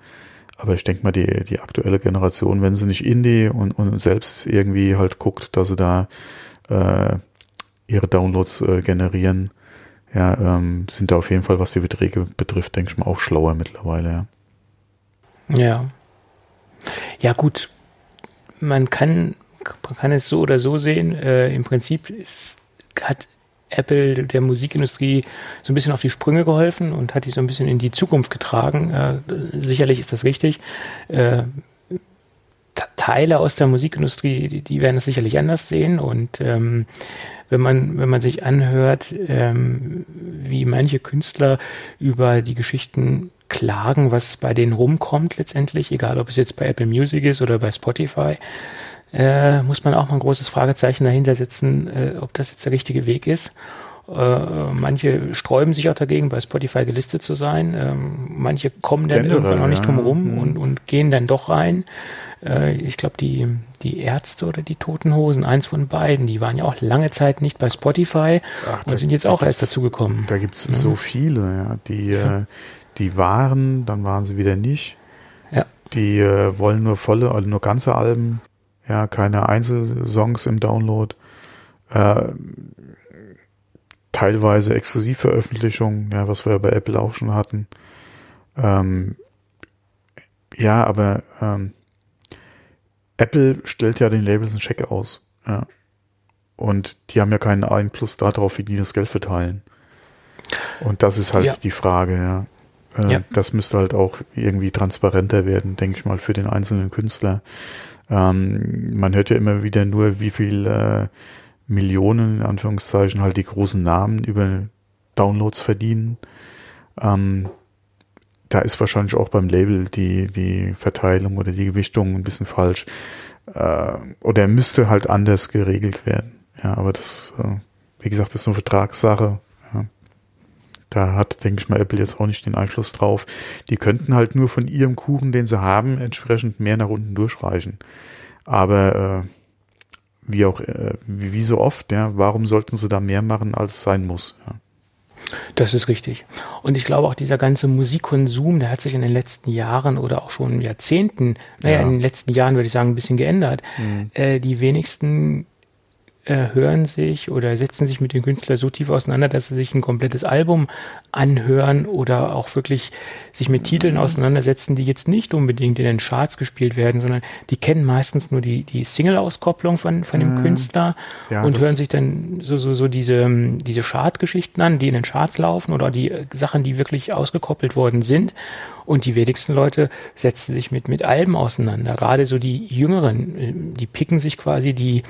Aber ich denke mal, die, die aktuelle Generation, wenn sie nicht Indie und, und selbst irgendwie halt guckt, dass sie da äh, ihre Downloads äh, generieren, ja, ähm, sind da auf jeden Fall, was die Beträge betrifft, denke ich mal, auch schlauer mittlerweile, ja. Ja. Ja, gut. Man kann, man kann es so oder so sehen. Äh, Im Prinzip ist, hat Apple der Musikindustrie so ein bisschen auf die Sprünge geholfen und hat die so ein bisschen in die Zukunft getragen. Äh, sicherlich ist das richtig. Äh, Teile aus der Musikindustrie, die, die, werden das sicherlich anders sehen und ähm, wenn man wenn man sich anhört, ähm, wie manche Künstler über die Geschichten klagen, was bei denen rumkommt letztendlich, egal ob es jetzt bei Apple Music ist oder bei Spotify, äh, muss man auch mal ein großes Fragezeichen dahinter setzen, äh, ob das jetzt der richtige Weg ist. Äh, manche sträuben sich auch dagegen, bei Spotify gelistet zu sein. Ähm, manche kommen dann Generell, irgendwann auch nicht drum rum ja. und, mhm. und gehen dann doch rein. Äh, ich glaube, die, die Ärzte oder die Toten Hosen, eins von beiden, die waren ja auch lange Zeit nicht bei Spotify Ach, und sind jetzt auch erst dazugekommen. Da gibt es mhm. so viele, ja, die, ja. Äh, die waren, dann waren sie wieder nicht. Die äh, wollen nur volle, also nur ganze Alben ja, keine Einzelsongs im Download, äh, teilweise Exklusivveröffentlichungen, ja, was wir ja bei Apple auch schon hatten. Ähm, ja, aber ähm, Apple stellt ja den Labels einen Check aus, ja. Und die haben ja keinen Einfluss darauf, wie die das Geld verteilen. Und das ist halt ja. die Frage, ja. Äh, ja. Das müsste halt auch irgendwie transparenter werden, denke ich mal, für den einzelnen Künstler. Ähm, man hört ja immer wieder nur, wie viel äh, Millionen, in Anführungszeichen, halt die großen Namen über Downloads verdienen. Ähm, da ist wahrscheinlich auch beim Label die, die Verteilung oder die Gewichtung ein bisschen falsch. Äh, oder müsste halt anders geregelt werden. Ja, aber das, äh, wie gesagt, ist eine Vertragssache. Da hat, denke ich mal, Apple jetzt auch nicht den Einfluss drauf. Die könnten halt nur von ihrem Kuchen, den sie haben, entsprechend mehr nach unten durchreichen. Aber äh, wie auch, äh, wie, wie so oft, ja, warum sollten sie da mehr machen, als es sein muss? Ja. Das ist richtig. Und ich glaube auch dieser ganze Musikkonsum, der hat sich in den letzten Jahren oder auch schon Jahrzehnten, naja, ja. in den letzten Jahren würde ich sagen, ein bisschen geändert. Mhm. Äh, die wenigsten äh, hören sich oder setzen sich mit dem Künstler so tief auseinander, dass sie sich ein komplettes Album anhören oder auch wirklich sich mit Titeln mhm. auseinandersetzen, die jetzt nicht unbedingt in den Charts gespielt werden, sondern die kennen meistens nur die, die Single-Auskopplung von, von dem mhm. Künstler ja, und hören sich dann so, so, so diese, diese Chart-Geschichten an, die in den Charts laufen oder die Sachen, die wirklich ausgekoppelt worden sind. Und die wenigsten Leute setzen sich mit, mit Alben auseinander. Gerade so die Jüngeren, äh, die picken sich quasi die,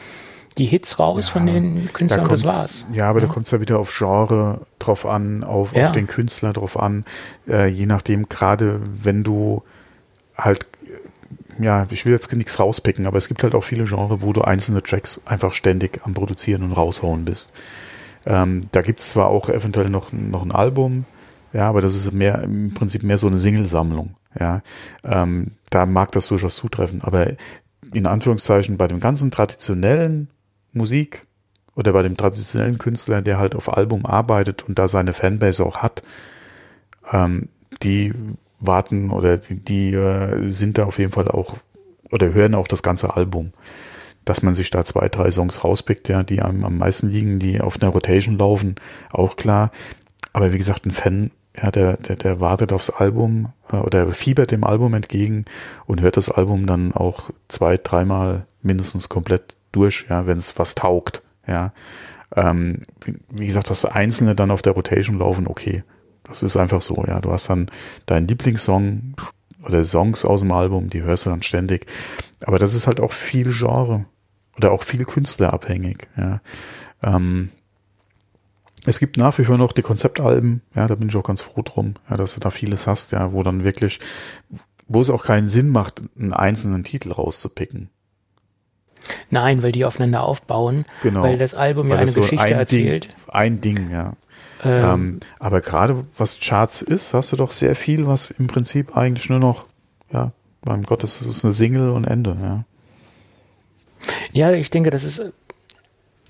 die Hits raus ja, von den Künstlern da das war's. Ja, aber ja. da kommt es ja wieder auf Genre drauf an, auf, ja. auf den Künstler drauf an. Äh, je nachdem, gerade wenn du halt, ja, ich will jetzt nichts rauspicken, aber es gibt halt auch viele Genre, wo du einzelne Tracks einfach ständig am Produzieren und raushauen bist. Ähm, da gibt es zwar auch eventuell noch, noch ein Album, ja, aber das ist mehr im Prinzip mehr so eine Singlesammlung. Ja, ähm, da mag das durchaus zutreffen. Aber in Anführungszeichen bei dem ganzen traditionellen Musik oder bei dem traditionellen Künstler, der halt auf Album arbeitet und da seine Fanbase auch hat, ähm, die warten oder die, die äh, sind da auf jeden Fall auch oder hören auch das ganze Album. Dass man sich da zwei, drei Songs rauspickt, ja, die am, am meisten liegen, die auf einer Rotation laufen, auch klar. Aber wie gesagt, ein Fan, ja, der, der, der wartet aufs Album äh, oder fiebert dem Album entgegen und hört das Album dann auch zwei, dreimal mindestens komplett durch, ja, wenn es was taugt, ja. Ähm, wie, gesagt, das Einzelne dann auf der Rotation laufen, okay. Das ist einfach so, ja. Du hast dann deinen Lieblingssong oder Songs aus dem Album, die hörst du dann ständig. Aber das ist halt auch viel Genre oder auch viel künstlerabhängig, ja. Ähm, es gibt nach wie vor noch die Konzeptalben, ja, da bin ich auch ganz froh drum, ja, dass du da vieles hast, ja, wo dann wirklich, wo es auch keinen Sinn macht, einen einzelnen Titel rauszupicken. Nein, weil die aufeinander aufbauen, genau. weil das Album weil ja eine so Geschichte ein erzählt. Ding, ein Ding, ja. Ähm, ähm, aber gerade was Charts ist, hast du doch sehr viel, was im Prinzip eigentlich nur noch, ja, beim Gott, das ist eine Single und Ende, ja. Ja, ich denke, das ist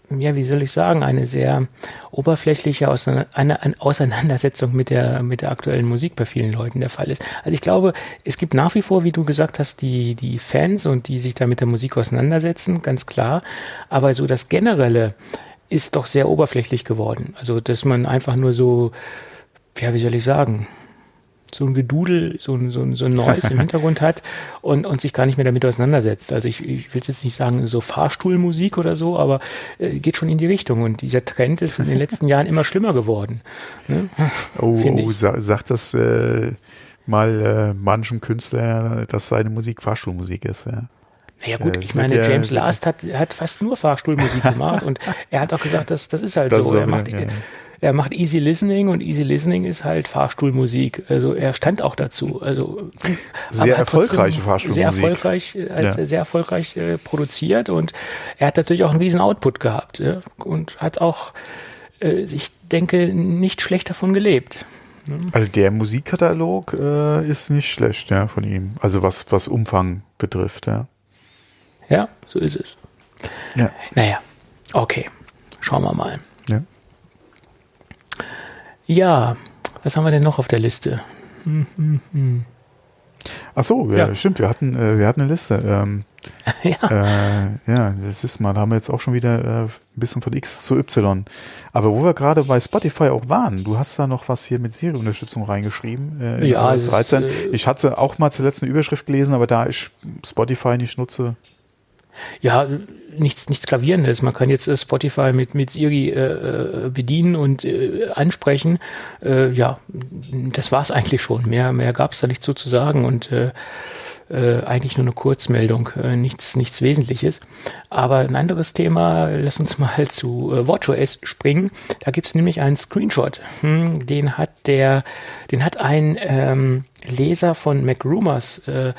ja, wie soll ich sagen, eine sehr oberflächliche Auseinandersetzung mit der, mit der aktuellen Musik bei vielen Leuten der Fall ist. Also ich glaube, es gibt nach wie vor, wie du gesagt hast, die, die Fans und die sich da mit der Musik auseinandersetzen, ganz klar. Aber so das Generelle ist doch sehr oberflächlich geworden. Also, dass man einfach nur so, ja, wie soll ich sagen, so ein Gedudel, so ein, so ein, so ein Neues im Hintergrund hat und, und sich gar nicht mehr damit auseinandersetzt. Also ich, ich will jetzt nicht sagen so Fahrstuhlmusik oder so, aber äh, geht schon in die Richtung und dieser Trend ist in den letzten Jahren immer schlimmer geworden. Ne? Oh, oh sa sagt das äh, mal äh, manchem Künstler, dass seine Musik Fahrstuhlmusik ist. Ja. Naja gut, ich meine, James Last hat, hat fast nur Fahrstuhlmusik gemacht und er hat auch gesagt, das, das ist halt das so. Ist er macht, ja er macht Easy Listening und Easy Listening ist halt Fahrstuhlmusik. Also er stand auch dazu. Also sehr erfolgreiche Fahrstuhlmusik. Sehr erfolgreich, äh, ja. sehr erfolgreich äh, produziert und er hat natürlich auch einen riesen Output gehabt ja, und hat auch, äh, ich denke, nicht schlecht davon gelebt. Ne? Also der Musikkatalog äh, ist nicht schlecht, ja, von ihm. Also was, was Umfang betrifft, ja. Ja, so ist es. Ja. Naja, okay. Schauen wir mal. Ja. Was haben wir denn noch auf der Liste? Hm, hm, hm. Ach so, ja, ja. stimmt. Wir hatten, äh, wir hatten eine Liste. Ähm, ja. Äh, ja, das ist mal, da haben wir jetzt auch schon wieder äh, ein bisschen von X zu Y. Aber wo wir gerade bei Spotify auch waren, du hast da noch was hier mit Siri-Unterstützung reingeschrieben. Äh, ja, 13. Ist, äh, ich hatte auch mal zur letzten Überschrift gelesen, aber da ich Spotify nicht nutze, ja, nichts, nichts Gravierendes. Man kann jetzt äh, Spotify mit, mit Siri äh, äh, bedienen und äh, ansprechen. Äh, ja, das war's eigentlich schon. Mehr, mehr gab's da nicht so zu sagen und äh, äh, eigentlich nur eine Kurzmeldung, äh, nichts, nichts Wesentliches. Aber ein anderes Thema, lass uns mal zu äh, WatchOS springen. Da gibt's nämlich einen Screenshot. Hm, den hat der, den hat ein ähm, Leser von MacRumors äh,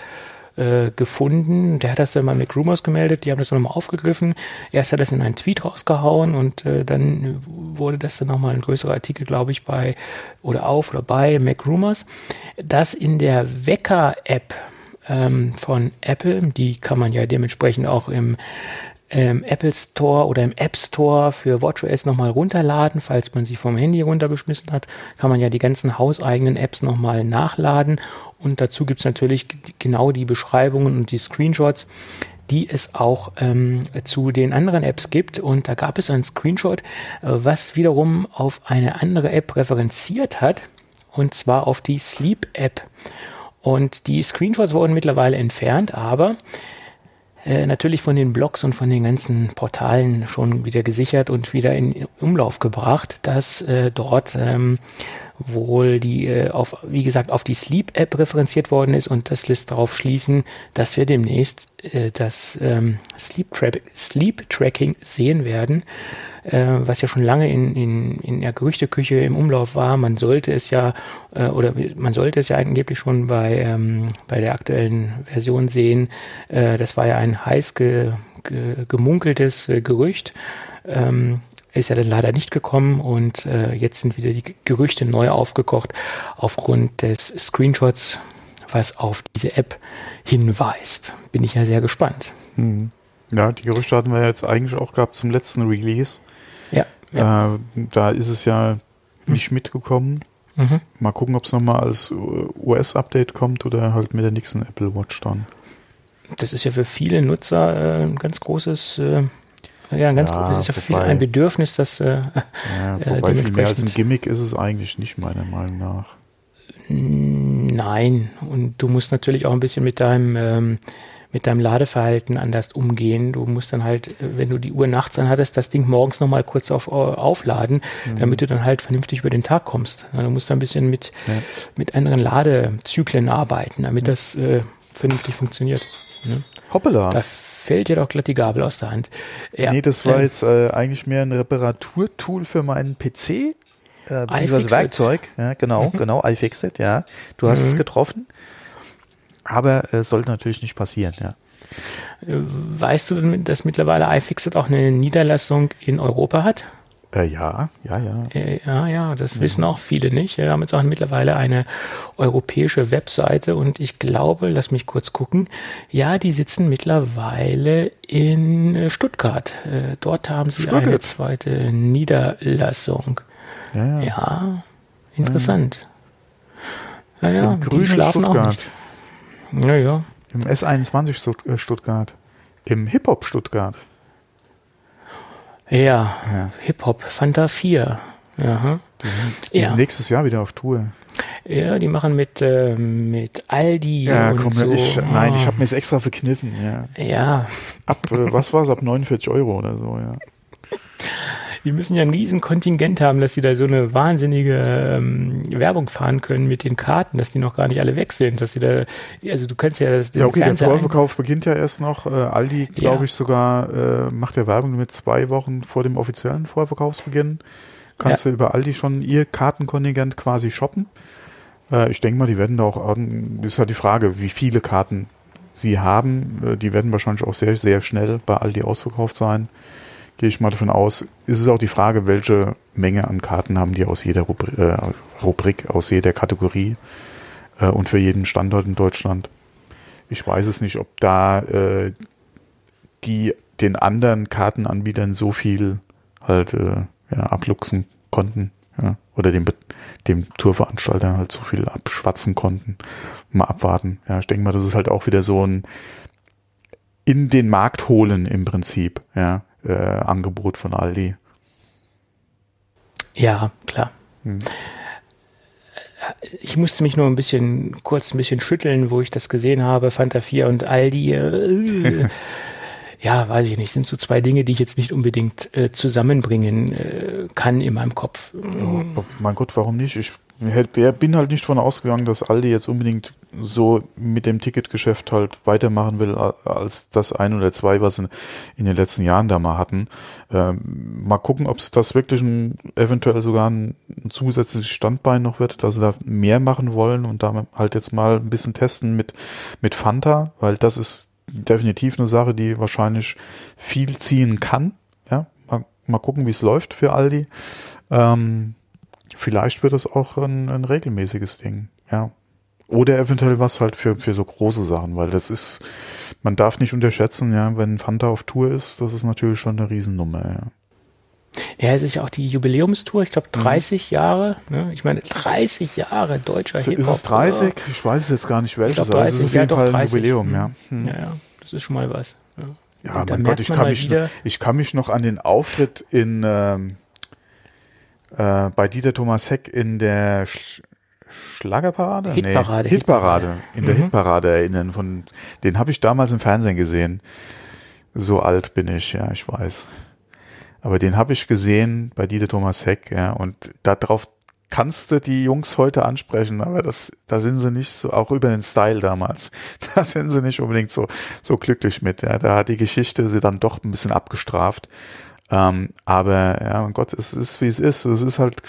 äh, gefunden. Der hat das dann mal mit Rumors gemeldet, die haben das nochmal aufgegriffen. Erst hat er das in einen Tweet rausgehauen und äh, dann wurde das dann nochmal ein größerer Artikel, glaube ich, bei oder auf oder bei Mac Rumors, dass in der Wecker-App ähm, von Apple, die kann man ja dementsprechend auch im ähm, Apple Store oder im App Store für WatchOS nochmal runterladen. Falls man sie vom Handy runtergeschmissen hat, kann man ja die ganzen hauseigenen Apps nochmal nachladen. Und dazu gibt's natürlich genau die Beschreibungen und die Screenshots, die es auch ähm, zu den anderen Apps gibt. Und da gab es einen Screenshot, äh, was wiederum auf eine andere App referenziert hat, und zwar auf die Sleep App. Und die Screenshots wurden mittlerweile entfernt, aber äh, natürlich von den Blogs und von den ganzen Portalen schon wieder gesichert und wieder in Umlauf gebracht, dass äh, dort ähm, wohl die äh, auf, wie gesagt, auf die Sleep-App referenziert worden ist und das lässt darauf schließen, dass wir demnächst äh, das ähm, Sleep-Tracking Sleep sehen werden, äh, was ja schon lange in, in, in der Gerüchteküche im Umlauf war. Man sollte es ja, äh, oder man sollte es ja angeblich schon bei, ähm, bei der aktuellen Version sehen. Äh, das war ja ein heiß ge, ge, gemunkeltes äh, Gerücht. Ähm, ist ja dann leider nicht gekommen und äh, jetzt sind wieder die Gerüchte neu aufgekocht aufgrund des Screenshots, was auf diese App hinweist. Bin ich ja sehr gespannt. Hm. Ja, die Gerüchte hatten wir jetzt eigentlich auch gehabt zum letzten Release. Ja. ja. Äh, da ist es ja nicht mitgekommen. Mhm. Mal gucken, ob es nochmal als US-Update kommt oder halt mit der nächsten Apple Watch dann. Das ist ja für viele Nutzer äh, ein ganz großes äh, ja, ganz ja, Es ist ja für viele ein Bedürfnis, das äh, ja, äh, wobei viel mehr als ein Gimmick ist es eigentlich nicht, meiner Meinung nach. Nein, und du musst natürlich auch ein bisschen mit deinem ähm, mit deinem Ladeverhalten anders umgehen. Du musst dann halt, wenn du die Uhr nachts anhattest, das Ding morgens nochmal kurz auf, aufladen, mhm. damit du dann halt vernünftig über den Tag kommst. Du musst da ein bisschen mit, ja. mit anderen Ladezyklen arbeiten, damit mhm. das äh, vernünftig funktioniert. Ne? Hoppala. Da fällt dir doch glatt die Gabel aus der Hand. Ja. Nee, das war ähm, jetzt äh, eigentlich mehr ein Reparaturtool für meinen PC, äh, beziehungsweise Werkzeug. Ja, genau, mhm. genau, iFixit, ja. Du hast mhm. es getroffen. Aber es äh, sollte natürlich nicht passieren, ja. Äh, weißt du, dass mittlerweile iFixit auch eine Niederlassung in Europa hat? Äh, ja, ja, ja. Äh, ja, ja, das ja. wissen auch viele nicht. Wir haben jetzt auch mittlerweile eine europäische Webseite und ich glaube, lass mich kurz gucken. Ja, die sitzen mittlerweile in äh, Stuttgart. Äh, dort haben sie Stuttgart. eine zweite Niederlassung. Ja, ja. interessant. Ja, ja, Im die schlafen Stuttgart. auch nicht. Ja, ja. Im S21 Stuttgart. Im Hip-Hop Stuttgart. Ja, ja. Hip-Hop, Fanta 4. Aha. Die, ja. sind nächstes Jahr wieder auf Tour. Ja, die machen mit, äh, mit Aldi ja, und komm, so. Ich, nein, ich ah. habe mir es extra verkniffen. Ja. ja. Ab, äh, was war es, ab 49 Euro oder so, ja die müssen ja ein riesen Kontingent haben, dass sie da so eine wahnsinnige ähm, Werbung fahren können mit den Karten, dass die noch gar nicht alle weg sind, dass sie da, also du kannst ja das Ja, okay, Fernseher der Vorverkauf beginnt ja erst noch. Äh, Aldi, glaube ja. ich, sogar äh, macht ja Werbung mit zwei Wochen vor dem offiziellen Vorverkaufsbeginn. Kannst ja. du über Aldi schon ihr Kartenkontingent quasi shoppen. Äh, ich denke mal, die werden da auch, das ist halt die Frage, wie viele Karten sie haben. Äh, die werden wahrscheinlich auch sehr, sehr schnell bei Aldi ausverkauft sein gehe ich mal davon aus, ist es auch die Frage, welche Menge an Karten haben die aus jeder Rubrik, äh, Rubrik aus jeder Kategorie äh, und für jeden Standort in Deutschland. Ich weiß es nicht, ob da äh, die den anderen Kartenanbietern so viel halt äh, ja, abluchsen konnten ja, oder dem, dem Tourveranstalter halt so viel abschwatzen konnten. Mal abwarten. Ja, ich denke mal, das ist halt auch wieder so ein in den Markt holen im Prinzip. Ja, äh, Angebot von Aldi. Ja, klar. Hm. Ich musste mich nur ein bisschen kurz ein bisschen schütteln, wo ich das gesehen habe, Fanta 4 und Aldi. Äh, ja, weiß ich nicht, sind so zwei Dinge, die ich jetzt nicht unbedingt äh, zusammenbringen äh, kann in meinem Kopf. Oh, mein Gott, warum nicht? Ich bin halt nicht von ausgegangen, dass Aldi jetzt unbedingt so mit dem Ticketgeschäft halt weitermachen will, als das ein oder zwei, was in, in den letzten Jahren da mal hatten. Ähm, mal gucken, ob es das wirklich ein, eventuell sogar ein, ein, zusätzliches Standbein noch wird, dass sie da mehr machen wollen und da halt jetzt mal ein bisschen testen mit, mit Fanta, weil das ist definitiv eine Sache, die wahrscheinlich viel ziehen kann. Ja, mal, mal gucken, wie es läuft für Aldi. Ähm, vielleicht wird es auch ein, ein regelmäßiges Ding, ja. Oder eventuell was halt für, für so große Sachen, weil das ist, man darf nicht unterschätzen, ja, wenn Fanta auf Tour ist, das ist natürlich schon eine Riesennummer, ja. Ja, es ist ja auch die Jubiläumstour, ich glaube 30 mhm. Jahre. Ne? Ich meine, 30 Jahre deutscher Hip-Hop. Ist es 30? Ich weiß es jetzt gar nicht welches, aber es ist auf jeden ja, Fall ein Jubiläum, ja. Hm. Ja, ja, das ist schon mal was. Ja, ja mein Gott, ich kann, mich, ich kann mich noch an den Auftritt in ähm, äh, bei Dieter Thomas Heck in der Sch Schlagerparade? Hitparade. Nee, Hitparade. In der mhm. Hitparade erinnern. Von, den habe ich damals im Fernsehen gesehen. So alt bin ich, ja, ich weiß. Aber den habe ich gesehen bei Dieter Thomas Heck, ja, und darauf kannst du die Jungs heute ansprechen, aber das, da sind sie nicht so, auch über den Style damals, da sind sie nicht unbedingt so, so glücklich mit. Ja. Da hat die Geschichte sie dann doch ein bisschen abgestraft. Ähm, aber ja, mein Gott, es ist wie es ist. Es ist halt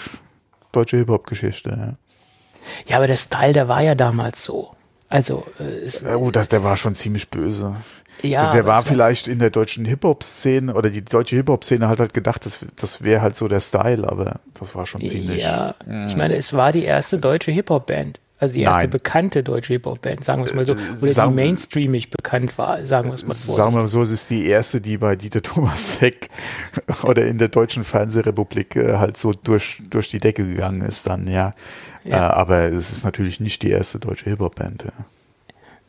deutsche Hip-Hop-Geschichte. Ja. Ja, aber der Style, der war ja damals so. Also, äh, oh, das, der war schon ziemlich böse. Ja, der war vielleicht in der deutschen Hip-Hop-Szene oder die deutsche Hip-Hop-Szene hat halt gedacht, das, das wäre halt so der Style, aber das war schon ziemlich. Ja, mh. ich meine, es war die erste deutsche Hip-Hop-Band. Also die erste Nein. bekannte deutsche Hip-Hop-Band, sagen wir es mal so. Äh, oder Sag, die mainstreamig bekannt war, sagen wir es mal so. Sagen wir mal so, es ist die erste, die bei Dieter Thomas Heck oder in der deutschen Fernsehrepublik äh, halt so durch, durch die Decke gegangen ist dann, ja. Ja. Äh, aber es ist natürlich nicht die erste deutsche Hip-Hop-Band, ja.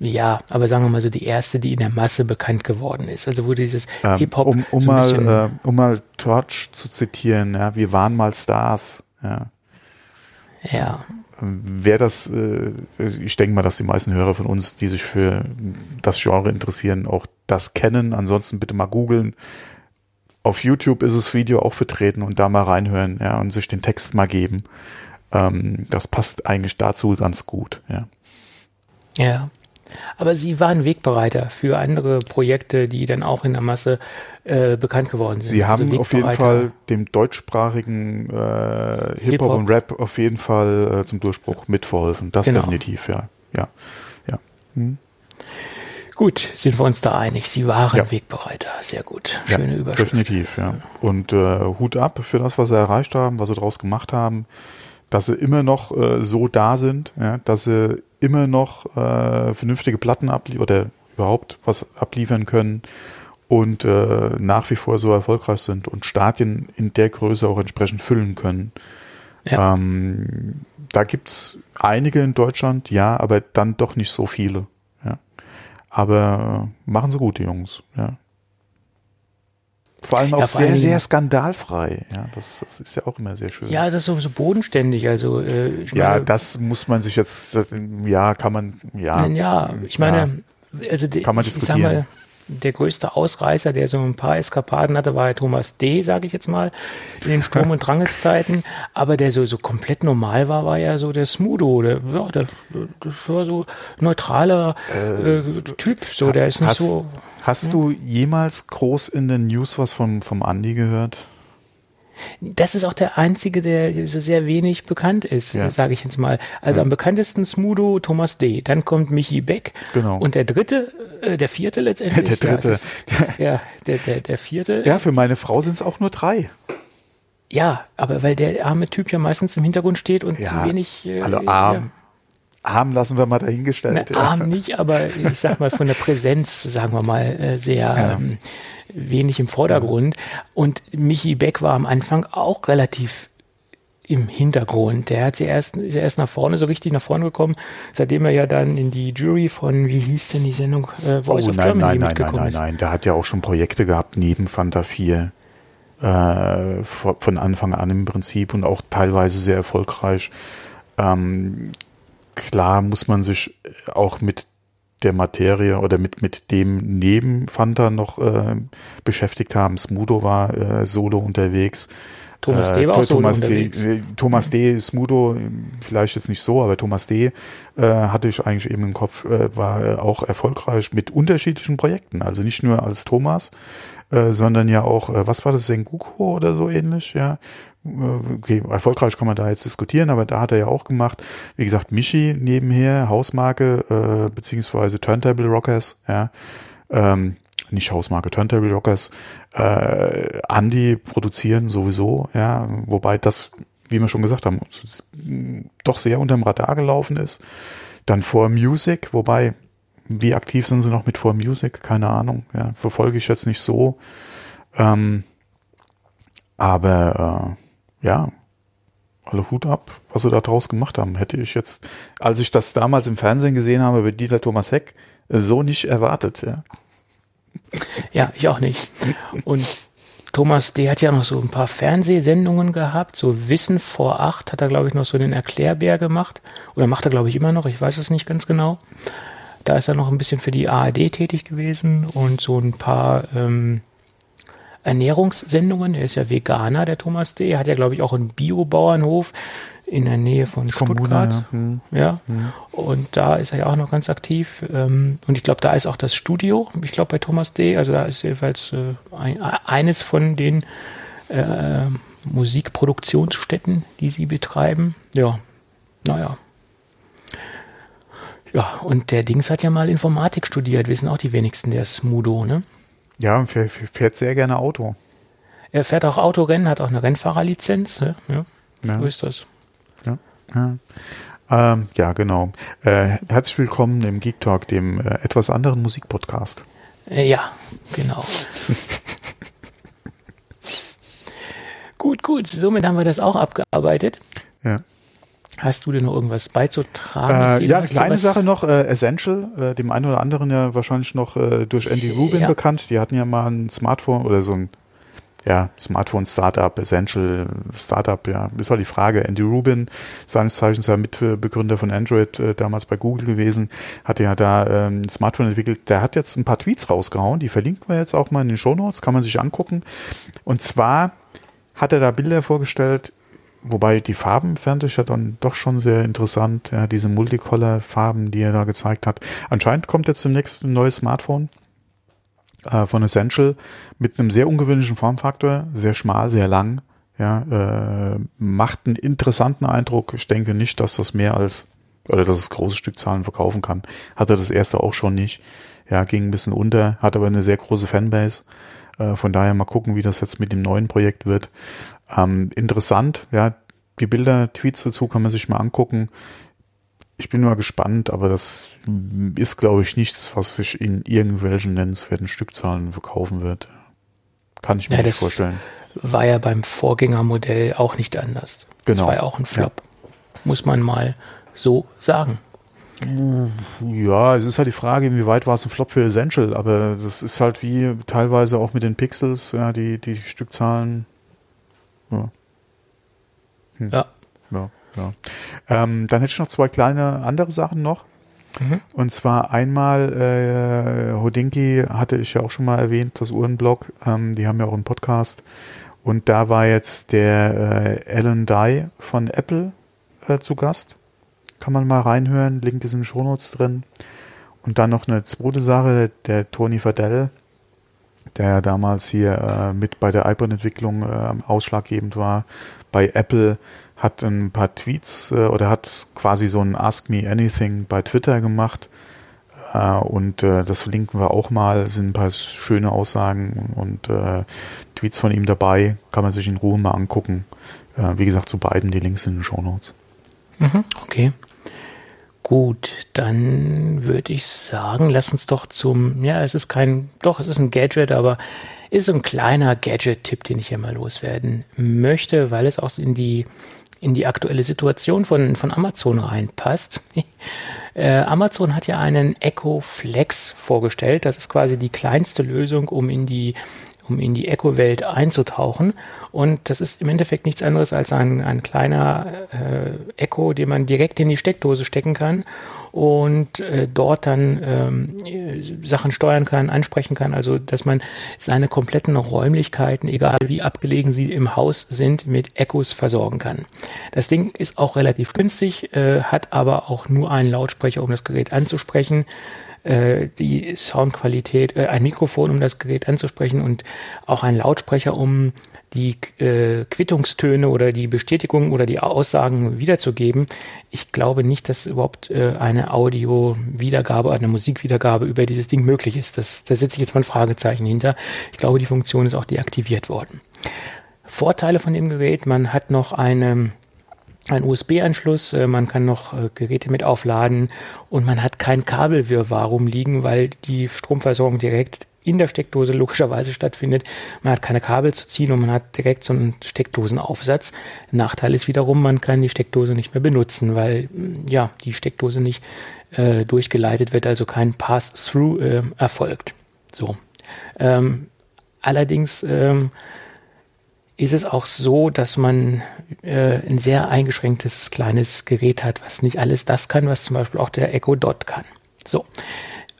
Ja, aber sagen wir mal so die erste, die in der Masse bekannt geworden ist. Also wo dieses ähm, Hip-Hop. Um, um, so mal, äh, um mal Torch zu zitieren, ja, wir waren mal Stars, ja. Ja. Wer das, äh, ich denke mal, dass die meisten Hörer von uns, die sich für das Genre interessieren, auch das kennen. Ansonsten bitte mal googeln. Auf YouTube ist das Video auch vertreten und da mal reinhören, ja, und sich den Text mal geben. Ähm, das passt eigentlich dazu ganz gut, ja. Ja. Aber sie waren Wegbereiter für andere Projekte, die dann auch in der Masse äh, bekannt geworden sind. Sie haben also auf jeden Fall dem deutschsprachigen äh, Hip-Hop Hip und Rap auf jeden Fall äh, zum Durchbruch mitverholfen. Das genau. definitiv, ja. Ja. ja. Hm. Gut, sind wir uns da einig. Sie waren ja. Wegbereiter. Sehr gut. Schöne ja, Überschrift. Definitiv, ja. Und äh, Hut ab für das, was sie erreicht haben, was sie daraus gemacht haben, dass sie immer noch äh, so da sind, ja, dass sie immer noch äh, vernünftige Platten abliefern oder überhaupt was abliefern können und äh, nach wie vor so erfolgreich sind und Stadien in der Größe auch entsprechend füllen können. Ja. Ähm, da gibt's einige in Deutschland, ja, aber dann doch nicht so viele. Ja. Aber äh, machen sie gut, die Jungs. Ja. Vor allem auch ja, sehr, sehr skandalfrei. Ja, das, das, ist ja auch immer sehr schön. Ja, das ist so, bodenständig. Also, äh, ich ja, meine, das muss man sich jetzt, das, ja, kann man, ja. Ja, ich meine, ja, also kann man diskutieren. Ich sag mal, der größte Ausreißer, der so ein paar Eskapaden hatte, war Thomas D., sage ich jetzt mal, in den Sturm- und Drangeszeiten. Aber der so, so komplett normal war, war ja so der Smudo. Der, ja, der, das war so neutraler äh, äh, Typ. So, der ist nicht hast, so. Hast ja? du jemals groß in den News was vom, vom Andi gehört? Das ist auch der einzige, der so sehr wenig bekannt ist, ja. sage ich jetzt mal. Also ja. am bekanntesten Smudo Thomas D. Dann kommt Michi Beck. Genau. Und der dritte, äh, der vierte letztendlich. Der dritte. Ja, das, ja der, der, der vierte. Ja, für meine Frau sind es auch nur drei. Ja, aber weil der arme Typ ja meistens im Hintergrund steht und ja, wenig. Äh, hallo, arm. Arm lassen wir mal dahingestellt. Na, arm nicht, aber ich sag mal von der Präsenz, sagen wir mal, äh, sehr ähm, wenig im Vordergrund. Und Michi Beck war am Anfang auch relativ im Hintergrund. Der hat sie erst, ist erst nach vorne, so richtig nach vorne gekommen, seitdem er ja dann in die Jury von, wie hieß denn die Sendung, äh, Voice oh, of nein, Germany nein, mitgekommen nein, nein, nein, nein, der hat ja auch schon Projekte gehabt neben Fanta 4 äh, von Anfang an im Prinzip und auch teilweise sehr erfolgreich. Ähm, klar muss man sich auch mit der Materie oder mit, mit dem neben Fanta noch äh, beschäftigt haben. Smudo war äh, solo unterwegs. Thomas D. war auch Thomas solo D. Äh, Thomas D. Smudo, vielleicht jetzt nicht so, aber Thomas D. Äh, hatte ich eigentlich eben im Kopf, äh, war auch erfolgreich mit unterschiedlichen Projekten. Also nicht nur als Thomas, äh, sondern ja auch, äh, was war das, Senguko oder so ähnlich, ja. Äh, okay, erfolgreich kann man da jetzt diskutieren, aber da hat er ja auch gemacht, wie gesagt, Michi nebenher, Hausmarke, äh, beziehungsweise Turntable Rockers, ja, ähm, nicht Hausmarke, Turntable Rockers, äh, Andy produzieren sowieso, ja, wobei das, wie wir schon gesagt haben, doch sehr unterm Radar gelaufen ist. Dann For Music, wobei, wie aktiv sind sie noch mit For Music? Keine Ahnung, ja, verfolge ich jetzt nicht so. Ähm, aber äh, ja, alle Hut ab, was sie da draus gemacht haben. Hätte ich jetzt, als ich das damals im Fernsehen gesehen habe bei Dieter Thomas Heck, so nicht erwartet. Ja, ja ich auch nicht. Und Thomas D. hat ja noch so ein paar Fernsehsendungen gehabt, so Wissen vor acht hat er, glaube ich, noch so den Erklärbär gemacht. Oder macht er, glaube ich, immer noch, ich weiß es nicht ganz genau. Da ist er noch ein bisschen für die ARD tätig gewesen und so ein paar ähm, Ernährungssendungen. Er ist ja Veganer, der Thomas D. Er hat ja, glaube ich, auch einen Biobauernhof in der Nähe von Kommune, Stuttgart. ja. Hm. Ja, und da ist er ja auch noch ganz aktiv. Ähm, und ich glaube, da ist auch das Studio, ich glaube bei Thomas D. Also da ist jedenfalls äh, ein, eines von den äh, Musikproduktionsstätten, die sie betreiben. Ja, naja. Ja, und der Dings hat ja mal Informatik studiert, wissen auch die wenigsten, der Smudo, ne? Ja, und fährt, fährt sehr gerne Auto. Er fährt auch Autorennen, hat auch eine Rennfahrerlizenz, ne? ja, Ja. so ist das. Ja, ähm, ja genau. Äh, herzlich willkommen im Geek Talk, dem äh, etwas anderen Musikpodcast. Äh, Ja, genau. gut, gut. Somit haben wir das auch abgearbeitet. Ja. Hast du denn noch irgendwas beizutragen? Äh, ja, eine kleine Sache noch, äh, Essential, äh, dem einen oder anderen ja wahrscheinlich noch äh, durch Andy Rubin Ja. bekannt. Die hatten ja mal ein Smartphone oder so ein ja, Smartphone-Startup, Essential Startup, ja, ist halt die Frage. Andy Rubin, seines Zeichens ja Mitbegründer von Android, äh, damals bei Google gewesen, hatte ja da ähm, ein Smartphone entwickelt. Der hat jetzt ein paar Tweets rausgehauen, die verlinken wir jetzt auch mal in den Shownotes, kann man sich angucken. Und zwar hat er da Bilder vorgestellt, Wobei die Farben fand ich ja dann doch schon sehr interessant, ja, diese Multicolor-Farben, die er da gezeigt hat. Anscheinend kommt jetzt demnächst ein neues Smartphone äh, von Essential mit einem sehr ungewöhnlichen Formfaktor, sehr schmal, sehr lang. Ja, äh, macht einen interessanten Eindruck. Ich denke nicht, dass das mehr als oder dass es große Stückzahlen verkaufen kann. Hatte das erste auch schon nicht. Ja, ging ein bisschen unter, hat aber eine sehr große Fanbase. Äh, von daher mal gucken, wie das jetzt mit dem neuen Projekt wird. Ähm, interessant, ja, die Bilder, Tweets dazu kann man sich mal angucken. Ich bin mal gespannt, aber das ist, glaube ich, nichts, was sich in irgendwelchen nennenswerten Stückzahlen verkaufen wird. Kann ich mir Ja, nicht das- vorstellen. War ja beim Vorgängermodell auch nicht anders. Das Genau. war ja auch ein Flop. Muss man mal so sagen. Ja, es ist halt die Frage, inwieweit war es ein Flop für Essential, aber das ist halt wie teilweise auch mit den Pixels, ja, die, die Stückzahlen. Ja, Ja. ja, ja. Ähm, dann hätte ich noch zwei kleine andere Sachen noch. Mhm. Und zwar einmal, äh, Hodinki hatte ich ja auch schon mal erwähnt, das Uhrenblog, ähm, die haben ja auch einen Podcast. Und da war jetzt der äh, Alan Dye von Apple äh, zu Gast. Kann man mal reinhören, Link ist in den Shownotes drin. Und dann noch eine zweite Sache, der Tony Fadell, der damals hier äh, mit bei der iPod-Entwicklung äh, ausschlaggebend war, bei Apple hat ein paar Tweets äh, oder hat quasi so ein Ask Me Anything bei Twitter gemacht. Äh, und äh, das verlinken wir auch mal. Es sind ein paar schöne Aussagen und äh, Tweets von ihm dabei. Kann man sich in Ruhe mal angucken. Wie gesagt, zu beiden die Links in den Shownotes. Mhm, okay. Gut, dann würde ich sagen, lass uns doch zum, ja, es ist kein, doch, es ist ein Gadget, aber ist ein kleiner Gadget-Tipp, den ich hier mal loswerden möchte, weil es auch in die, in die aktuelle Situation von, von Amazon reinpasst. äh, Amazon hat ja einen Echo Flex vorgestellt. Das ist quasi die kleinste Lösung, um in die um in die Echo-Welt einzutauchen. Und das ist im Endeffekt nichts anderes als ein, ein kleiner äh, Echo, den man direkt in die Steckdose stecken kann und äh, dort dann ähm, äh, Sachen steuern kann, ansprechen kann. Also, dass man seine kompletten Räumlichkeiten, egal wie abgelegen sie im Haus sind, mit Echos versorgen kann. Das Ding ist auch relativ günstig, äh, hat aber auch nur einen Lautsprecher, um das Gerät anzusprechen äh, die Soundqualität, äh, ein Mikrofon, um das Gerät anzusprechen und auch ein Lautsprecher, um die äh, Quittungstöne oder die Bestätigung oder die Aussagen wiederzugeben. Ich glaube nicht, dass überhaupt äh, eine Audio-Wiedergabe, eine Musikwiedergabe über dieses Ding möglich ist. Das, da setze ich jetzt mal ein Fragezeichen hinter. Ich glaube, die Funktion ist auch deaktiviert worden. Vorteile von dem Gerät, man hat noch eine ein USB-Anschluss, äh, man kann noch äh, Geräte mit aufladen und man hat kein Kabelwirrwarr rumliegen, weil die Stromversorgung direkt in der Steckdose logischerweise stattfindet. Man hat keine Kabel zu ziehen und man hat direkt so einen Steckdosenaufsatz. Nachteil ist wiederum, man kann die Steckdose nicht mehr benutzen, weil mm, ja die Steckdose nicht äh, durchgeleitet wird, also kein Pass-Through äh, erfolgt. So. Ähm, allerdings ähm, ist es auch so, dass man äh, ein sehr eingeschränktes kleines Gerät hat, was nicht alles das kann, was zum Beispiel auch der Echo Dot kann. So.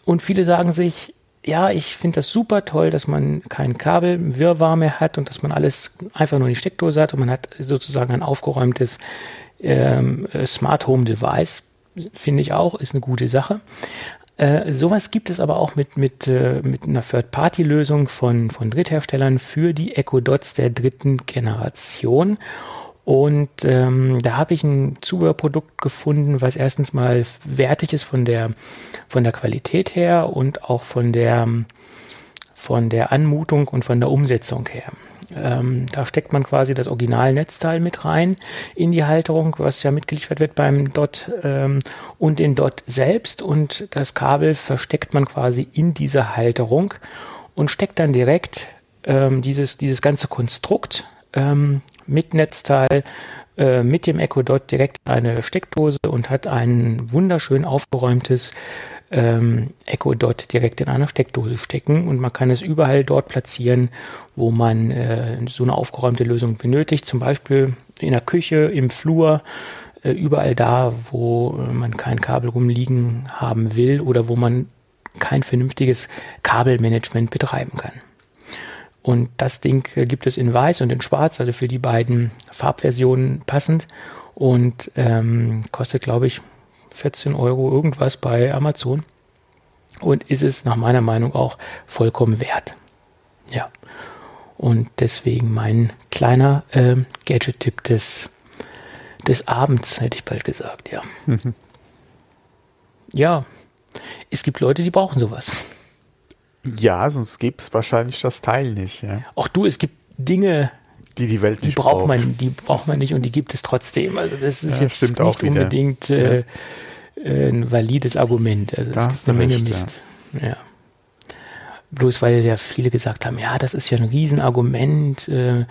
Und viele sagen sich, ja, ich finde das super toll, dass man kein Kabelwirrwarr mehr hat und dass man alles einfach nur in die Steckdose hat und man hat sozusagen ein aufgeräumtes ähm, Smart Home Device, finde ich auch, ist eine gute Sache. Äh, sowas gibt es aber auch mit, mit, äh, mit einer Third-Party-Lösung von, von Drittherstellern für die Echo Dots der dritten Generation. Und ähm, da habe ich ein Zubehörprodukt gefunden, was erstens mal wertig ist von der, von der Qualität her und auch von der, von der Anmutung und von der Umsetzung her. Ähm, da steckt man quasi das Original-Netzteil mit rein in die Halterung, was ja mitgeliefert wird beim Dot ähm, und den Dot selbst. Und das Kabel versteckt man quasi in dieser Halterung und steckt dann direkt ähm, dieses, dieses ganze Konstrukt ähm, mit Netzteil äh, mit dem Echo Dot direkt eine Steckdose und hat ein wunderschön aufgeräumtes ähm, Echo Dot direkt in einer Steckdose stecken und man kann es überall dort platzieren, wo man äh, so eine aufgeräumte Lösung benötigt, zum Beispiel in der Küche, im Flur, äh, überall da, wo man kein Kabel rumliegen haben will oder wo man kein vernünftiges Kabelmanagement betreiben kann. Und das Ding äh, gibt es in weiß und in schwarz, also für die beiden Farbversionen passend und ähm, kostet, glaube ich, 14 Euro irgendwas bei Amazon und ist es nach meiner Meinung auch vollkommen wert. Ja. Und deswegen mein kleiner äh, Gadget-Tipp des, des Abends, hätte ich bald gesagt, ja. Mhm. Ja, es gibt Leute, die brauchen sowas. Ja, sonst gibt es wahrscheinlich das Teil nicht. Ja. Auch du, es gibt Dinge, die die Welt nicht die braucht. Man, die braucht man nicht und die gibt es trotzdem. Also das ist ja, jetzt nicht unbedingt äh, ein valides Argument. Also da es gibt eine Menge recht, Mist. Ja. ja. Bloß weil ja viele gesagt haben, ja, das ist ja ein Riesenargument äh,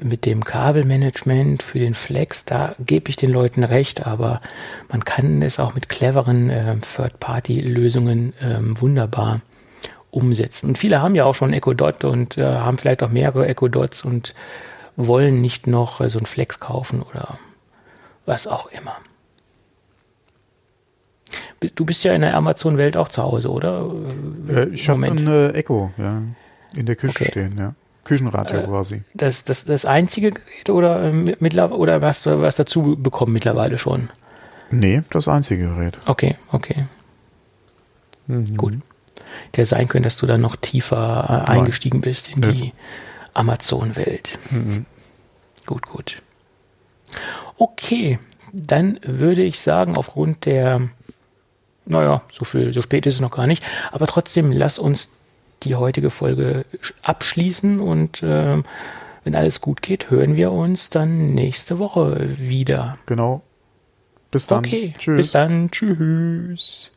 mit dem Kabelmanagement für den Flex, da gebe ich den Leuten recht, aber man kann es auch mit cleveren äh, Third-Party-Lösungen äh, wunderbar umsetzen. Und viele haben ja auch schon Echo Dot und äh, haben vielleicht auch mehrere Echo Dots und wollen nicht noch äh, so ein Flex kaufen oder was auch immer. Du bist ja in der Amazon-Welt auch zu Hause, oder? Äh, ich habe ein Echo, ja, in der Küche okay. stehen, ja. Küchenradio äh, quasi. Das, das, das einzige Gerät oder, äh, mittlerweile, oder hast du was dazu bekommen mittlerweile schon? Nee, das einzige Gerät. Okay, okay. Mhm. Gut. Der sein könnte, dass du dann noch tiefer äh, eingestiegen bist in nee. die Amazon-Welt. Mhm. Gut, gut. Okay, dann würde ich sagen, aufgrund der, naja, so viel, so spät ist es noch gar nicht, aber trotzdem lass uns die heutige Folge abschließen und äh, wenn alles gut geht, hören wir uns dann nächste Woche wieder. Genau. Bis dann. Okay, Tschüss. bis dann. Tschüss.